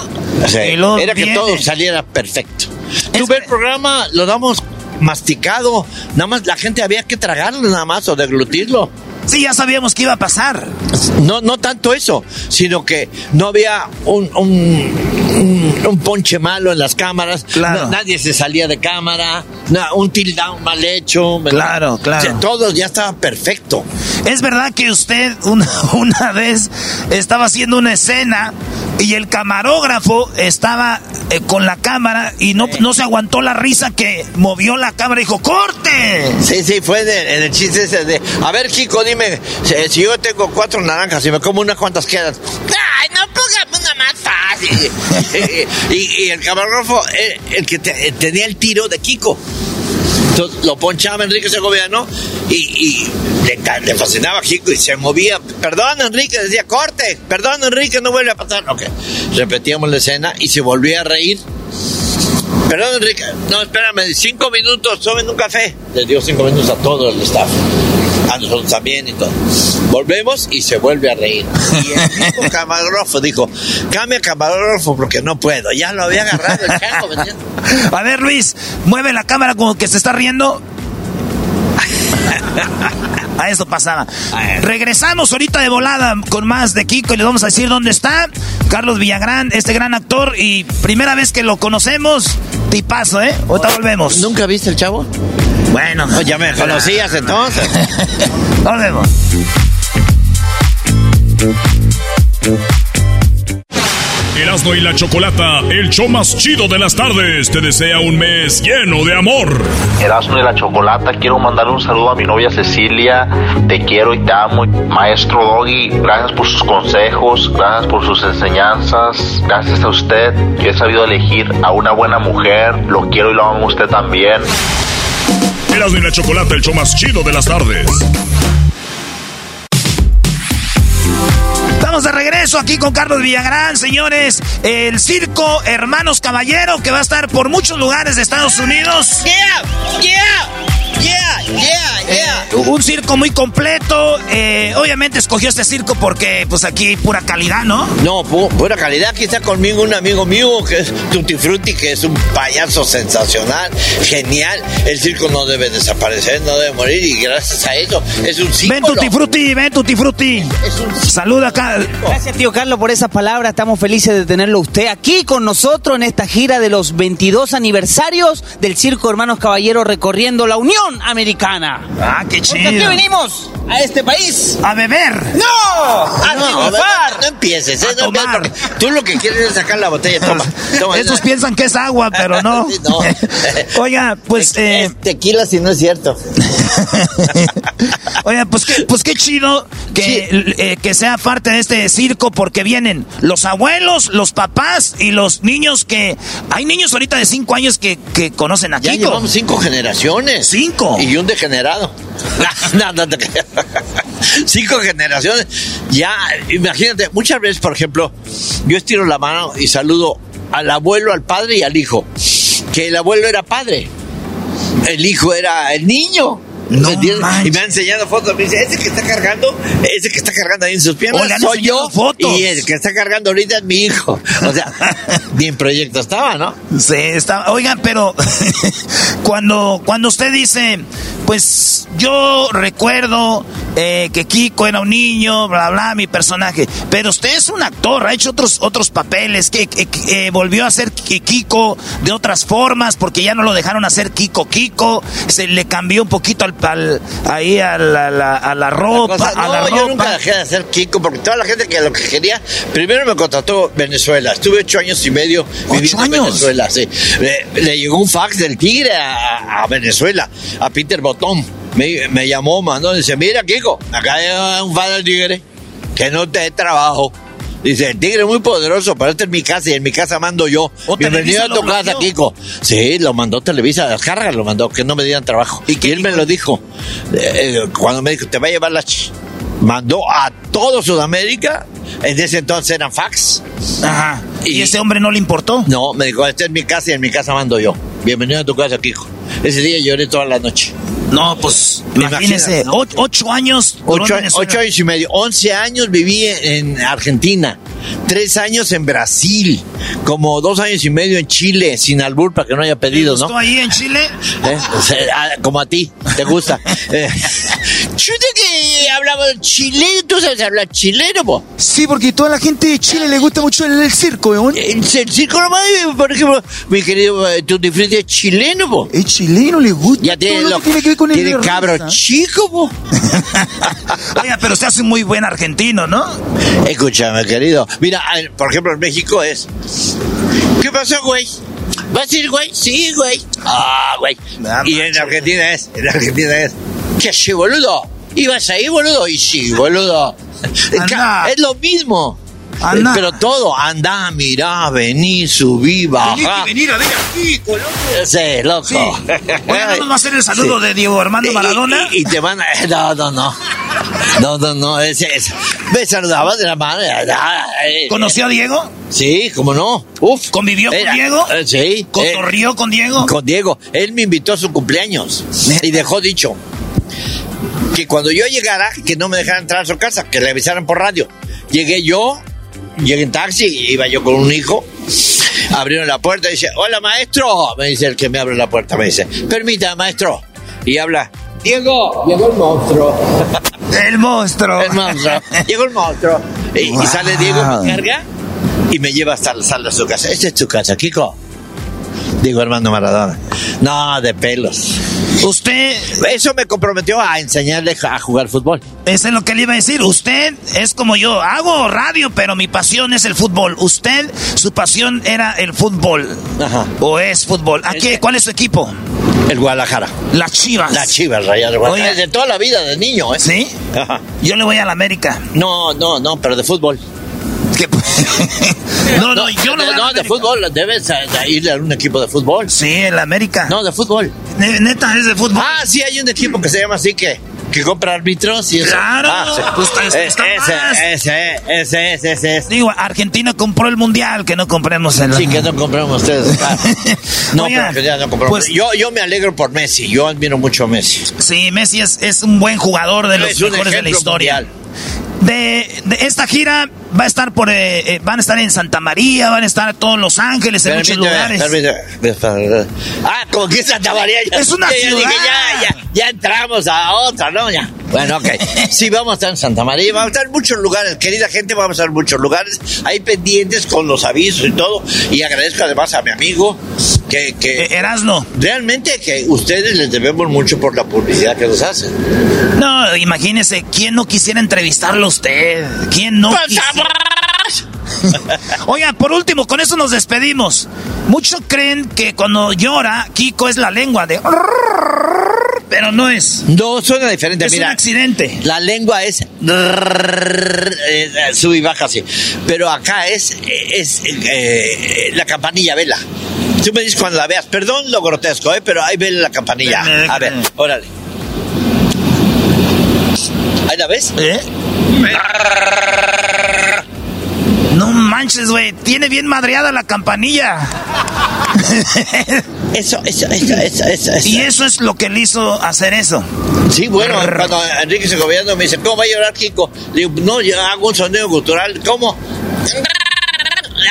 Sí, y luego era que todo saliera perfecto. Tú ves el programa, lo damos masticado, nada más la gente había que tragarlo nada más o deglutirlo. Sí, ya sabíamos que iba a pasar. No, no tanto eso, sino que no había un, un, un- un ponche malo en las cámaras, Claro. Nadie se salía de cámara, un tilt down mal hecho. ¿verdad? Claro, claro. O sea, todo ya estaba perfecto. Es verdad que usted una, una vez estaba haciendo una escena y el camarógrafo estaba eh, con la cámara y no, no se aguantó la risa que movió la cámara y dijo, ¡corte! Sí, sí, fue de- en el chiste ese de, a ver, Kiko, dime, si, si yo tengo cuatro naranjas y me como unas cuantas quedan. Ay, y, el camarógrafo, eh, el que te- tenía el tiro de Kiko. Entonces lo ponchaba Enrique Segoviano y, y le, le fascinaba a Kiko y se movía. Perdón, Enrique, decía corte. Perdón, Enrique, no vuelve a pasar. Ok. Repetíamos la escena y se volvía a reír. Perdón, Enrique. No, espérame, cinco minutos, tomen un café. Le dio cinco minutos a todo el staff. A nosotros también y todo. Volvemos y se vuelve a reír. Y el mismo camarógrafo dijo, cambia camarógrafo porque no puedo. Ya lo había agarrado el chango, ¿me entiendes? A ver, Luis, mueve la cámara como que se está riendo. A eso pasaba. Regresamos ahorita de volada con más de Kiko y les vamos a decir dónde está Carlos Villagrán, este gran actor y primera vez que lo conocemos, tipazo, ¿eh? Ahorita volvemos. ¿Nunca viste el chavo? Bueno. Pues ya me conocías entonces. Volvemos. Erasmo y la Chocolata, el show más chido de las tardes, te desea un mes lleno de amor. Erasmo y la Chocolata, quiero mandar un saludo a mi novia Cecilia. Te quiero y te amo. Maestro Doggy, gracias por sus consejos, gracias por sus enseñanzas. Gracias a usted, yo he sabido elegir a una buena mujer. Lo quiero y lo amo a usted también. Erasmo y la Chocolata, el show más chido de las tardes. De regreso aquí con Carlos Villagrán, señores. El circo Hermanos Caballero que va a estar por muchos lugares de Estados Unidos. Yeah, yeah, yeah. Eh, un circo muy completo. eh, obviamente escogió este circo porque, pues aquí pura calidad, ¿no? No, pu- pura calidad. Aquí está conmigo un amigo mío que es Tutti Frutti, que es un payaso sensacional, genial. El circo no debe desaparecer, no debe morir y gracias a eso es un Ven símbolo. Tutti Frutti, ven Tutti Frutti. Saluda acá. Gracias, tío Carlos, por esa palabra. Estamos felices de tenerlo usted aquí con nosotros en esta gira de los 22 aniversarios del Circo Hermanos Caballero recorriendo la Unión Americana. Ah, qué Porque aquí chido. venimos a este país. A beber. ¡No! ¡A No, no, triunfar! no, no empieces, ¿eh? A No empieces, tomar. porque tú lo que quieres es sacar la botella. Toma, toma. Estos piensan que es agua, pero no. Oiga, pues, eh, Es tequila si no es cierto. oiga, pues qué, pues qué chido que, eh, que sea parte de este circo porque vienen los abuelos, los papás y los niños que... Hay niños ahorita de 5 años que, que conocen a Ya Kiko. llevamos cinco generaciones. Y un degenerado. Cinco generaciones. Ya, imagínate, muchas veces, por ejemplo, yo estiro la mano y saludo al abuelo, al padre y al hijo. Que el abuelo era padre. El hijo era el niño. No y me ha enseñado fotos. Me dice, ese que está cargando, ese que está cargando ahí en sus piernas, soy yo. Fotos. Y el que está cargando ahorita es mi hijo. O sea, bien proyecto estaba, ¿no? Sí, estaba. Oigan, pero cuando, cuando usted dice, pues yo recuerdo eh, que Kiko era un niño, bla, bla, mi personaje. Pero usted es un actor, ha hecho otros, otros papeles, que, eh, volvió a ser Kiko de otras formas, porque ya no lo dejaron hacer Kiko Kiko, se le cambió un poquito al, ahí a la, a la, ropa. a la yo nunca dejé de hacer Kiko, porque toda la gente que lo que quería, primero me contrató Venezuela, estuve ocho años y medio viviendo en Venezuela, sí. Le, llegó un fax del Tigre a, Venezuela, a Peter Botón. Me, me llamó, mandó, dice, mira Kiko, acá hay un fax del Tigre que no te dé trabajo. Dice, el tigre es muy poderoso, pero esta es mi casa y en mi casa mando yo. Bienvenido a tu casa, Kiko. Sí, lo mandó Televisa, carga lo mandó, que no me dieran trabajo. Y, él me lo dijo. Eh, eh, cuando me dijo, te va a llevar la... Ch mandó a todo Sudamérica. En ese entonces eran fax. Ajá. ¿Y, ese hombre no le importó? No, me dijo, esta es mi casa y en mi casa mando yo. Bienvenido a tu casa, Kiko. Ese día lloré toda la noche. No, pues imagínese, ocho años. Ocho, años y medio. Once años viví en Argentina. Tres años en Brasil. Como dos años y medio en Chile, sin albur, para que no haya pedido, ¿no? ahí en Chile? ¿Eh? Ah, como a ti, te gusta. eh. que hablaba chileno, ¿tú sabes hablar chileno, po? Sí, porque toda la gente de Chile le gusta mucho el, circo, ¿eh? El, circo nomás, por ejemplo, mi querido eh, tu es chileno, po. Es chileno, le gusta. Ya tiene, lo, que tiene que ver con tiene cabro chico, po. Oiga, pero se hace muy buen argentino, ¿no? Escúchame, querido. Mira, por ejemplo, en México es. ¿Qué pasó, güey? ¿Vas a ir, güey? Sí, güey. Ah, güey. Y en Argentina es. En Argentina es. ¿Qué así, boludo? ¿Ibas ahí, boludo? Y sí, boludo. Es lo mismo. Pero todo, anda, mirá, vení, subí, baja. venir a ver aquí, loco. Sí, loco. Sí. ¿vamos a hacer el saludo de Diego Armando Maradona? Y, te van a... No, no, no. No, no, no, ese es. Me saludaba de la mano. ¿Conoció a Diego? Sí, cómo no. Uf. ¿Convivió con Diego? Eh, sí. ¿Cotorrió con Diego? Con Diego. Él me invitó a su cumpleaños. Y dejó dicho que cuando yo llegara, que no me dejaran entrar a su casa, que le avisaran por radio. Llegué yo, llegué en taxi, iba yo con un hijo, abrieron la puerta y dice, hola maestro, me dice el que me abre la puerta, me dice, permita maestro, y habla, Diego, llegó el monstruo. El monstruo. El monstruo. Llegó el monstruo. Y, sale Diego, me carga y me lleva hasta la sala de su casa. Esta es tu casa, Kiko. Digo Armando Maradona. No, de pelos. Usted. Eso me comprometió a enseñarle a jugar fútbol. Eso es lo que le iba a decir. Usted es como yo. Hago radio, pero mi pasión es el fútbol. Usted, su pasión era el fútbol. Ajá. O es fútbol. ¿A qué? ¿Cuál es su equipo? El Guadalajara. Las Chivas. Las Chivas, Rayas Guadalajara. de toda la vida, de niño, ¿eh? ¿Sí? Ajá. Yo le voy a la América. No, no, no, pero de fútbol. no, no, yo no. No, de fútbol, debes irle a un equipo de fútbol. Sí, en la América. No, de fútbol. Neta, es de fútbol. Ah, sí, hay un equipo que se llama así que que compra árbitros y eso. Claro, ah, pues ese, ese, ese, ese, ese, Digo, Argentina compró el mundial, que no compremos el. Sí, que no compremos ustedes. no, pero ya no compramos. Pues, yo, yo me alegro por Messi, yo admiro mucho a Messi. Sí, Messi es, es un buen jugador de los mejores de la historia. De, de, esta gira va a estar por eh, eh, van a estar en Santa María, van a estar todos Los Ángeles, en muchos lugares. Ah, como que Santa María ya, es una ciudad. ya, ya, ya, entramos a otra, ¿no? Ya. Bueno, ok. Sí, vamos a estar en Santa María, vamos a estar en muchos lugares, querida gente, vamos a estar en muchos lugares, hay pendientes con los avisos y todo, y agradezco además a mi amigo que... que eh, Erasno. Realmente que ustedes les debemos mucho por la publicidad que nos hacen. No, imagínese, ¿quién no quisiera entrevistarlo a usted? ¿Quién no quisiera? Oiga, por último, con eso nos despedimos. Muchos creen que cuando llora, Kiko es la lengua de... Pero no es. No, suena diferente. Es un accidente. La lengua es... Sube y baja así. Pero acá es, es eh, la campanilla, vela. Tú me dices cuando la veas. Perdón lo grotesco, ¿eh? pero ahí ve la campanilla. A ver, órale. ¿Ahí la ves? ¿Eh? No manches, güey. Tiene bien madreada la campanilla. eso, eso, eso, eso, eso, Y eso es lo que le hizo hacer eso. Sí, bueno, cuando Enrique Segoviano me dice, ¿cómo va a llorar Kiko? Le digo, no, yo hago un sonido cultural, ¿cómo?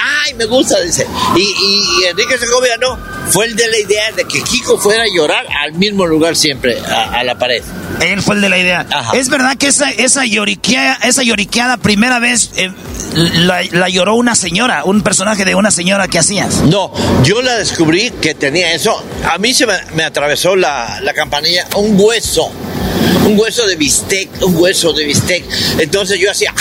Ay, me gusta, dice. Y, y, Enrique Segoviano fue el de la idea de que Kiko fuera a llorar al mismo lugar siempre, a, la pared. Él fue el de la idea. Es verdad que esa, esa, lloriquea, esa lloriqueada primera vez eh, la, lloró una señora, un personaje de una señora que hacías. No, yo la descubrí que tenía eso. A mí se me, atravesó la, la campanilla un hueso un hueso de bistec, un hueso de bistec. Entonces yo hacía,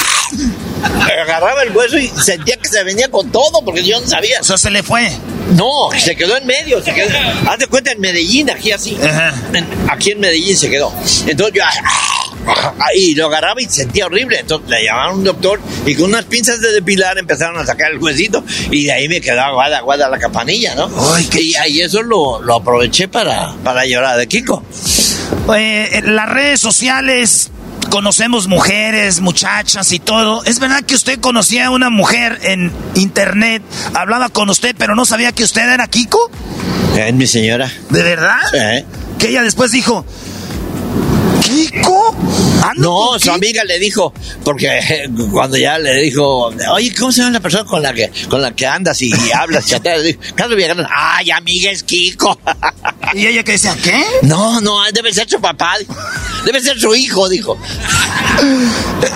agarraba el hueso y sentía que se venía con todo porque yo no sabía. O sea, se le fue. No, se quedó en medio. Se quedó, haz de cuenta en Medellín, aquí así. aquí en Medellín se quedó. Entonces yo y lo agarraba y sentía horrible. Entonces le llamaron a un doctor y con unas pinzas de depilar empezaron a sacar el huesito y de ahí me quedaba guada, guada la campanilla, ¿no? y ahí eso lo, lo aproveché para, para llorar de Kiko. Eh, las redes sociales conocemos mujeres, muchachas y todo. ¿Es verdad que usted conocía a una mujer en internet, hablaba con usted, pero no sabía que usted era Kiko? Es mi señora. ¿De verdad? Sí. Que ella después dijo, ¿Kiko? No, su amiga le dijo, porque cuando ya le dijo, oye, ¿cómo se llama la persona con la que, con la que andas y, hablas? Carlos Villagrán, ay, amiga, es Kiko. ¿Y ella que decía, qué? No, no, debe ser su papá, debe ser su hijo, dijo.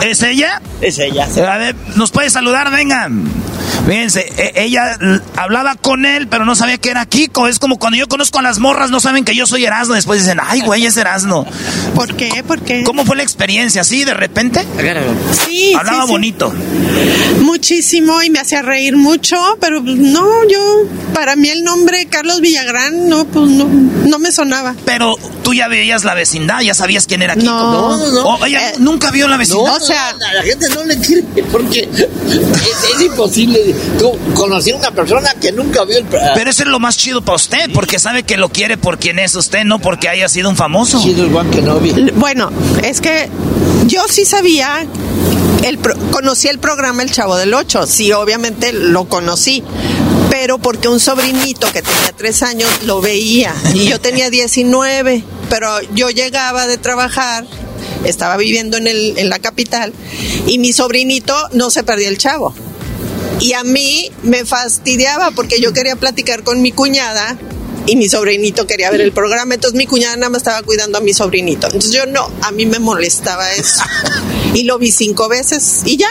¿Es ella? Es ella. A ver, ¿nos puede saludar? Vengan. Fíjense, e, ella hablaba con él, pero no sabía que era Kiko. Es como cuando yo conozco a las morras, no saben que yo soy Erasmo. Después dicen, ay, güey, es Erasmo. ¿Por qué? ¿Por qué? ¿Cómo fue la experiencia? ¿Así de repente? Sí. Hablaba bonito. Muchísimo y me hacía reír mucho, pero no, yo, para mí el nombre Carlos Villagrán, no, pues no, no me sonaba. Pero tú ya veías la vecindad, ya sabías quién era Kiko. No, no, no. ella eh, nunca vio la vecindad. o sea, la gente no le quiere porque es imposible conocí a una persona que nunca vio el... Pero eso es lo más chido para usted, porque sabe que lo quiere por quien es usted, no porque haya sido un famoso. Bueno, es que yo sí sabía, el conocí el programa El Chavo del Ocho, sí, obviamente lo conocí, pero porque un sobrinito que tenía tres años lo veía y yo tenía 19, pero yo llegaba de trabajar estaba viviendo en, el, en la capital y mi sobrinito no se perdía el chavo. Y a mí me fastidiaba porque yo quería platicar con mi cuñada y mi sobrinito quería ver el programa, entonces mi cuñada nada más estaba cuidando a mi sobrinito. Entonces yo no, a mí me molestaba eso. y lo vi cinco veces y ya.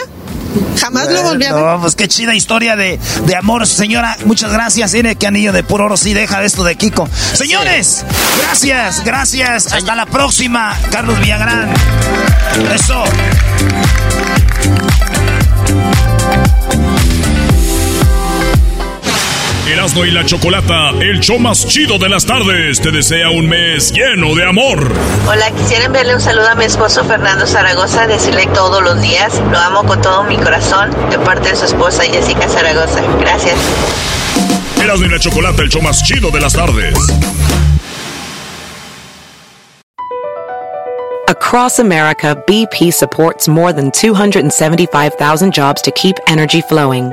Jamás lo volví a ver. No, pues qué chida historia de, de amor, señora. Muchas gracias. Tiene que anillo de puro oro sí deja esto de Kiko. Señores, gracias, gracias. Hasta la próxima, Carlos Villagrán. Eso. Erasmo y la Chocolata, el show más chido de las tardes, te desea un mes lleno de amor. Hola, quisiera enviarle un saludo a mi esposo Fernando Zaragoza, decirle todos los días, lo amo con todo mi corazón, de parte de su esposa Jessica Zaragoza. Gracias. Erasmo y la Chocolata, el show más chido de las tardes. Across America, BP supports more than 275,000 jobs to keep energy flowing.